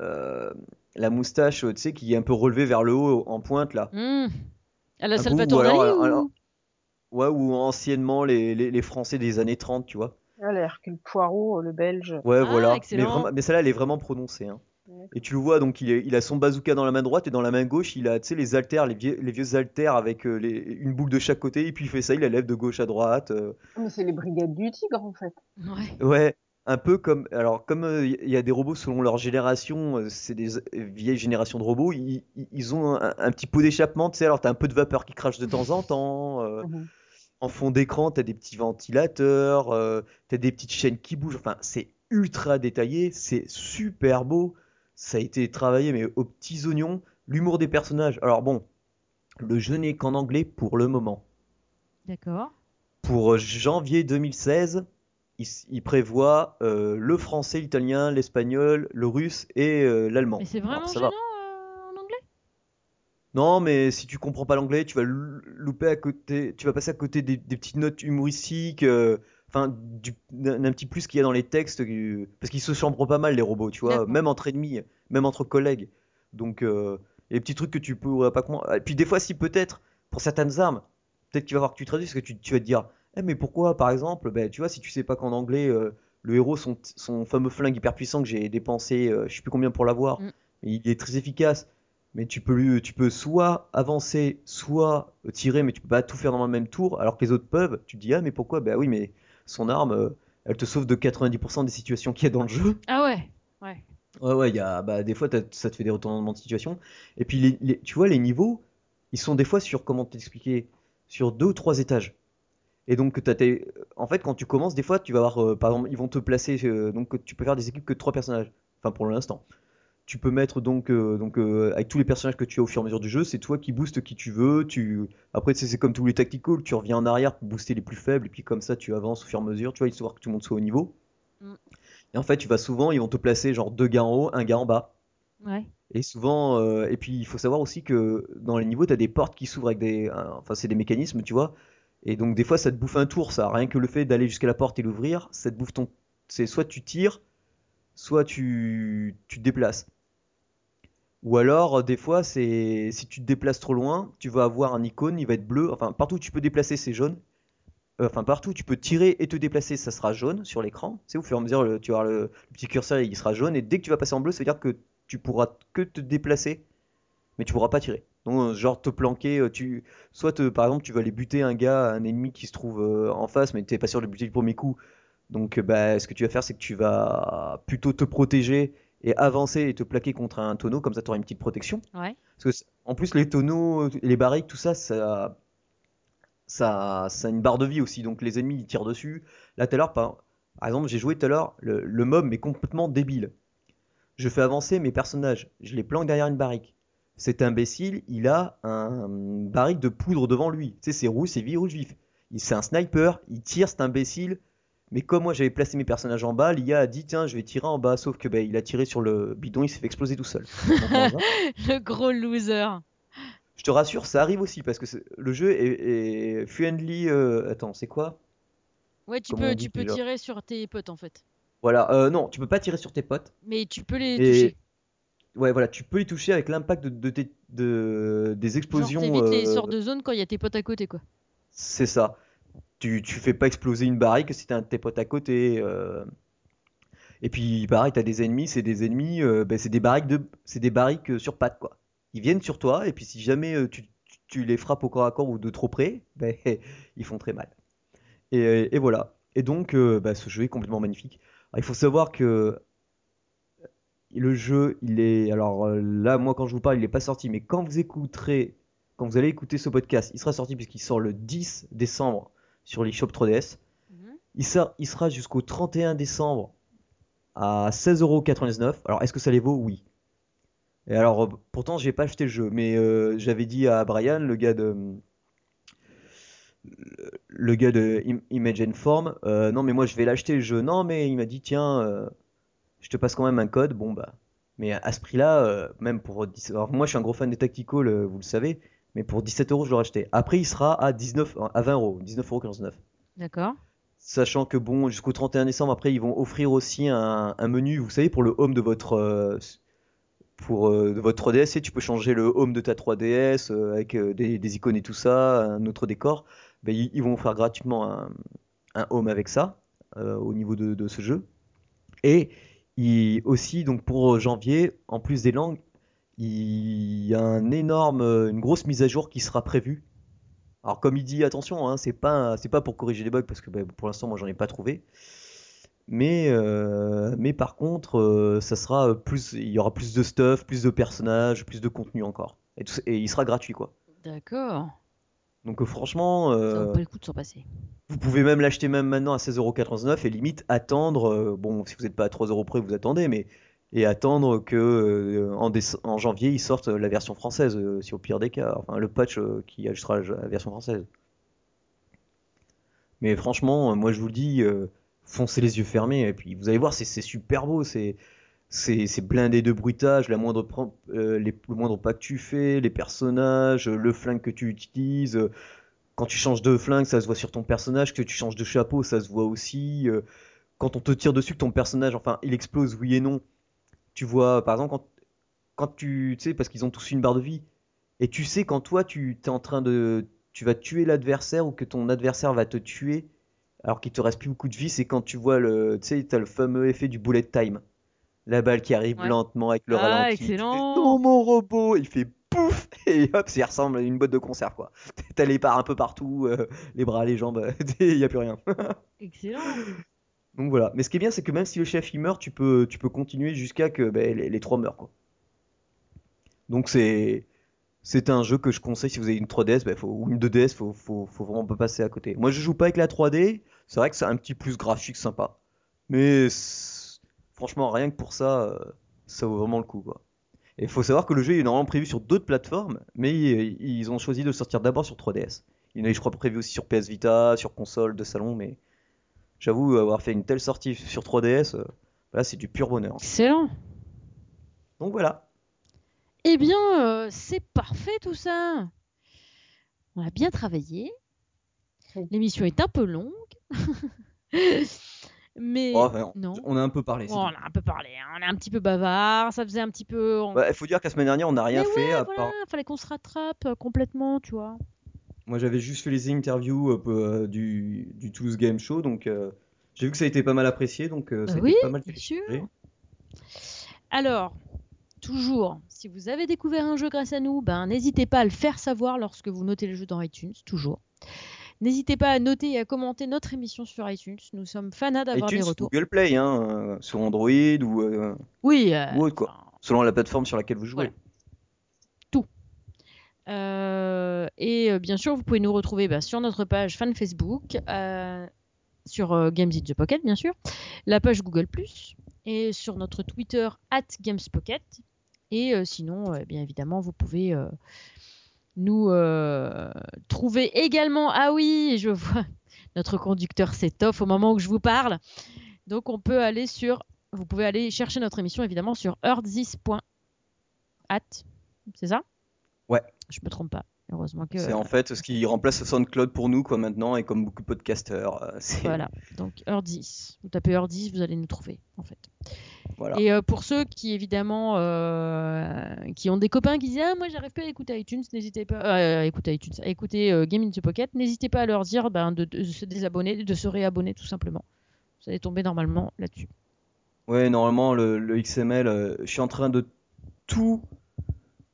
euh, la moustache, tu sais, qui est un peu relevée vers le haut, en pointe, là. Hmm. À la Salvatore ou alors- Dali ou Ouais, ou anciennement les, les, les Français des années 30, tu vois. Ah, le Hercule Poirot, le Belge. Ouais, Ah, voilà. Mais, excellent. vraiment, mais celle-là, elle est vraiment prononcée. hein. Et tu le vois, donc il, est- il a son bazooka dans la main droite et dans la main gauche, il a, les haltères, les vieux, les vieux haltères avec euh, les- une boule de chaque côté. Et puis il fait ça, il la lève de gauche à droite. euh. Mais c'est les brigades du tigre, en fait. Ouais. Ouais, un peu comme. Alors, comme euh, il y a des robots selon leur génération, euh, c'est des euh, vieilles générations de robots, ils, ont un, un petit pot d'échappement, tu sais. Alors, t'as un peu de vapeur qui crache de temps en temps. euh, Mhm. En fond d'écran, t'as des petits ventilateurs, euh, t'as des petites chaînes qui bougent. Enfin, c'est ultra détaillé, c'est super beau. Ça a été travaillé, mais aux petits oignons. L'humour des personnages. Alors bon, le jeu n'est qu'en anglais pour le moment. D'accord. Pour janvier 2016, il, prévoit euh, le français, l'italien, l'espagnol, le russe et euh, l'allemand. Mais c'est Alors, vraiment ça gênant va. euh, en anglais Non, mais si tu comprends pas l'anglais, tu vas lou- louper à côté, tu vas passer à côté des, des petites notes humoristiques, euh, enfin d'un petit plus qu'il y a dans les textes, parce qu'ils se chambrent pas mal les robots, tu vois, même entre ennemis, même entre collègues. Donc euh, il y a des petits trucs que tu pourrais pas comprendre. Et puis des fois, si peut-être pour certaines armes, peut-être qu'il va falloir que tu traduises, parce que tu, tu vas te dire, eh, mais pourquoi, par exemple, ben, tu vois, si tu sais pas qu'en anglais, euh, le héros, son, son fameux flingue hyper puissant que j'ai dépensé, euh, je sais plus combien pour l'avoir, Mm. il est très efficace. Mais tu peux, lui- tu peux soit avancer, soit tirer, mais tu peux pas tout faire dans le même tour, alors que les autres peuvent. Tu te dis, ah, mais pourquoi? Bah oui, mais son arme, euh, elle te sauve de 90% des situations qu'il y a dans le jeu. Ah ouais. Ouais. Ouais, ouais, y a, bah, des fois, ça te fait des retournements de situation. Et puis, les, les- tu vois, les niveaux, ils sont des fois sur, comment t'expliquer, sur deux ou trois étages. Et donc, t'as tes- en fait, quand tu commences, des fois, tu vas avoir, euh, par exemple, ils vont te placer, euh, donc tu peux faire des équipes que de trois personnages. Enfin, pour l'instant. Tu peux mettre donc, euh, donc euh, avec tous les personnages que tu as au fur et à mesure du jeu, c'est toi qui booste qui tu veux. Tu... Après, c'est comme tous les tacticals, tu reviens en arrière pour booster les plus faibles, et puis comme ça, tu avances au fur et à mesure, tu vois, histoire que tout le monde soit au niveau. Mm. Et en fait, tu vas souvent, ils vont te placer genre deux gars en haut, un gars en bas. Ouais. Et souvent, euh, et puis il faut savoir aussi que dans les niveaux, tu as des portes qui s'ouvrent avec des. Enfin, c'est des mécanismes, tu vois. Et donc, des fois, ça te bouffe un tour, ça. Rien que le fait d'aller jusqu'à la porte et l'ouvrir, ça te bouffe ton. C'est soit tu tires, soit tu, tu te déplaces. Ou alors, euh, des fois, c'est si tu te déplaces trop loin, tu vas avoir un icône, il va être bleu. Enfin, partout où tu peux déplacer, c'est jaune. Euh, Enfin, partout où tu peux tirer et te déplacer, ça sera jaune sur l'écran. Sais, au fur et à mesure, tu avoir le, le petit curseur, il sera jaune. Et dès que tu vas passer en bleu, ça veut dire que tu pourras que te déplacer, mais tu pourras pas tirer. Donc, euh, genre te planquer, tu, soit te- par exemple, tu vas aller buter un gars, un ennemi qui se trouve en face, mais tu n'es pas sûr de le buter du premier coup. Donc, bah, ce que tu vas faire, c'est que tu vas plutôt te protéger et avancer et te plaquer contre un tonneau, comme ça tu auras une petite protection. Ouais. Parce que, en plus, les tonneaux, les barriques, tout ça, ça, ça, ça a une barre de vie aussi. Donc, les ennemis, ils tirent dessus. Là, tout à l'heure, par, par exemple, j'ai joué tout à l'heure, le, le mob, mais complètement débile. Je fais avancer mes personnages, je les planque derrière une barrique. Cet imbécile, il a un barrique de poudre devant lui. Tu sais, c'est rouge, c'est vif, rouge vif. C'est un sniper, il tire cet imbécile. Mais comme moi j'avais placé mes personnages en bas, l'IA a dit tiens je vais tirer en bas, sauf que ben, il a tiré sur le bidon, il s'est fait exploser tout seul. Le gros loser. Je te rassure, ça arrive aussi parce que le jeu est, est friendly. euh, Attends, c'est quoi? Ouais, tu Comment peux, tu peux tirer sur tes potes en fait. Voilà, euh, non, tu peux pas tirer sur tes potes. Mais tu peux les Et toucher. ouais, voilà, tu peux les toucher avec l'impact de, de tes- de- des Genre, explosions. les euh, sorts de zone quand il y a tes potes à côté, quoi. C'est ça. Tu, fais pas exploser une barrique si t'as un de tes potes à côté. euh. Et puis pareil, t'as des ennemis, c'est des ennemis, euh, ben, c'est des barriques de, c'est des barriques euh, sur pattes quoi. Ils viennent sur toi et puis si jamais tu, les frappes au corps à corps ou de trop près, ben, ils font très mal. Et, voilà. Et donc bah, ce jeu est complètement magnifique. Il faut savoir que le jeu, il est, alors là moi quand je vous parle, il est pas sorti, mais quand vous écouterez, quand vous allez écouter ce podcast, il sera sorti puisqu'il sort le 10 décembre sur l'eShop 3DS. Mhm. Il, sort, il sera jusqu'au 31 décembre à 16,99€. Alors, est-ce que ça les vaut? Oui. Et alors, euh, pourtant, j'ai pas acheté le jeu, mais euh, j'avais dit à Brian, le gars de le gars de Im- Image and Form, euh, non, mais moi je vais l'acheter le jeu. Non, mais il m'a dit, tiens, euh, je te passe quand même un code. Bon, bah, mais à ce prix-là, même pour 10... Alors, moi, je suis un gros fan des Tactical, vous le savez, mais pour 17 euros, je l'aurais acheté. Après, il sera à 19, à 20 euros, 19,49€. D'accord. Sachant que bon, jusqu'au 31 décembre, après, ils vont offrir aussi un, un menu, vous savez, pour le home de votre euh, pour euh, de votre 3DS, et tu peux changer le home de ta 3DS euh, avec des, des icônes et tout ça, un autre décor. Ben, ils, ils vont faire gratuitement un, un home avec ça au niveau de, de ce jeu. Et aussi, donc pour janvier, en plus des langues, il y a un énorme, une grosse mise à jour qui sera prévue. Alors comme il dit, attention, hein, c'est pas c'est pas pour corriger les bugs parce que ben, pour l'instant moi j'en ai pas trouvé. Mais euh, mais par contre, euh, ça sera plus, il y aura plus de stuff, plus de personnages, plus de contenu encore. Et, tout- et il sera gratuit quoi. D'accord. Donc euh, franchement, Ça euh, vaut pas le coup de s'en passer. vous pouvez même l'acheter même maintenant à 16,99€ et limite attendre, euh, bon si vous n'êtes pas à 3€ près vous attendez, mais et attendre que euh, en, janvier ils sortent la version française, euh, si au pire des cas, enfin le patch euh, qui ajustera la, version française. Mais franchement, moi je vous le dis, foncez les yeux fermés et puis vous allez voir, c'est super beau, c'est blindé de bruitage, la moindre le moindre pas que tu fais, les personnages, le flingue que tu utilises. quand tu changes de flingue, ça se voit sur ton personnage, que tu changes de chapeau, ça se voit aussi. quand on te tire dessus, que ton personnage, enfin, il explose, oui et non. Tu vois, par exemple, quand, quand tu, tu sais, parce qu'ils ont tous une barre de vie, et tu sais quand toi, tu es en train de, tu vas tuer l'adversaire ou que ton adversaire va te tuer, alors qu'il te reste plus beaucoup de vie, c'est quand tu vois le, tu sais, t'as le fameux effet du bullet time. La balle qui arrive Ouais. lentement avec le Ah, ralenti. tu fais, excellent. non, mon robot, il fait pouf et hop, ça ressemble à une boîte de conserve quoi. T'as les parts un peu partout, euh, les bras, les jambes, il y a plus rien. Excellent. Donc voilà. Mais ce qui est bien, c'est que même si le chef il meurt, tu peux, tu peux continuer jusqu'à que ben, les, trois meurent quoi. Donc c'est, c'est un jeu que je conseille si vous avez une 3DS bah, faut, ou une 2DS, faut, faut, faut vraiment pas passer à côté. Moi, je joue pas avec la 3D. C'est vrai que c'est un petit plus graphique sympa, mais franchement, rien que pour ça, euh, ça vaut vraiment le coup, quoi. Et il faut savoir que le jeu est normalement prévu sur d'autres plateformes, mais ils, ont choisi de sortir d'abord sur 3DS. Il y en a, je crois, prévu aussi sur PS Vita, sur console de salon, mais j'avoue avoir fait une telle sortie sur 3DS, euh, là, c'est du pur bonheur. Excellent. Donc voilà. Eh bien, euh, c'est parfait tout ça. On a bien travaillé. L'émission est un peu longue. Mais Oh, enfin, non. On a un peu parlé. Oh, on a un peu parlé, hein. on est un petit peu bavard, ça faisait un petit peu. on- Bah, il faut dire qu'à la semaine dernière, on n'a rien Mais fait ouais, à voilà, part. fallait qu'on se rattrape euh, complètement, tu vois. Moi, j'avais juste fait les interviews euh, euh, du, du Tools Game Show, donc euh, j'ai vu que ça a été pas mal apprécié, donc euh, ça a oui, été pas mal bien sûr. Alors, toujours, si vous avez découvert un jeu grâce à nous, ben, n'hésitez pas à le faire savoir lorsque vous notez le jeu dans iTunes, toujours. N'hésitez pas à noter et à commenter notre émission sur iTunes. Nous sommes fanats d'avoir des retours. Google Play, hein, sur Android ou Oui, ou autre, quoi. selon la plateforme sur laquelle vous jouez. Voilà. Euh, et euh, bien sûr, vous pouvez nous retrouver bah, sur notre page fan Facebook, euh, sur Games in the Pocket, bien sûr, la page Google et sur notre Twitter at GamesPocket. Et sinon, euh, bien évidemment, vous pouvez nous trouver également. Ah oui, je vois, notre conducteur s'étoffe au moment où je vous parle. Donc, on peut aller sur. Vous pouvez aller chercher notre émission évidemment sur earthis.at. C'est ça? Je me trompe pas. Heureusement que. C'est en fait ce qui remplace SoundCloud pour nous, quoi, maintenant, et comme beaucoup de podcasteurs. euh, Voilà. Donc Heure 10. Vous tapez Heure 10, vous allez nous trouver en fait. Voilà. Et euh, pour ceux qui évidemment euh, qui ont des copains qui disent ah moi j'arrive pas à écouter iTunes, n'hésitez pas euh, à écouter iTunes, à écouter euh, Game in the Pocket, n'hésitez pas à leur dire ben, de, de se désabonner, de se réabonner tout simplement. Vous allez tomber normalement là-dessus. Ouais, normalement, le, le XML, euh, je suis en train de tout.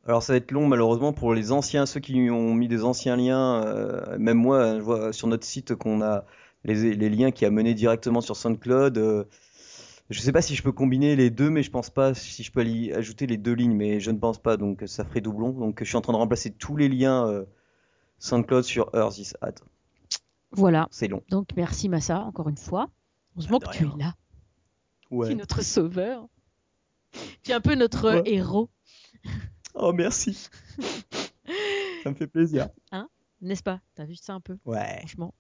Alors, ça va être long, malheureusement, pour les anciens, ceux qui ont mis des anciens liens. euh, même moi, je vois sur notre site qu'on a les, les liens qui a mené directement sur SoundCloud. euh, je sais pas si je peux combiner les deux, mais je pense pas si je peux y ajouter les deux lignes, mais je ne pense pas, donc ça ferait doublon. Donc, je suis en train de remplacer tous les liens euh, SoundCloud sur Earth is At. Voilà. C'est long. Donc merci Massa encore une fois. Heureusement de que tu es là. Tu es Ouais. notre sauveur. Tu es un peu notre Ouais. héros, Oh, merci. ça me fait plaisir. n'est-ce pas? T'as vu ça un peu? Ouais. franchement.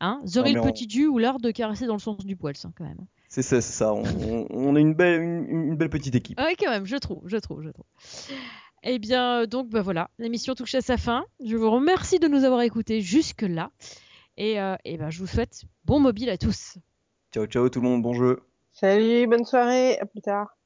Hein? On- Petit Dieu ou l'art de caresser dans le sens du poil, ça, quand même. C'est ça, c'est ça. On, est une belle, une, une belle petite équipe. Ouais, quand même, je trouve, je trouve, je trouve. Eh bien, euh, donc, bah voilà, l'émission touche à sa fin. Je vous remercie de nous avoir écoutés jusque-là. Et, euh, eh ben, je vous souhaite bon mobile à tous. Ciao, ciao tout le monde, bon jeu. Salut, bonne soirée, à plus tard.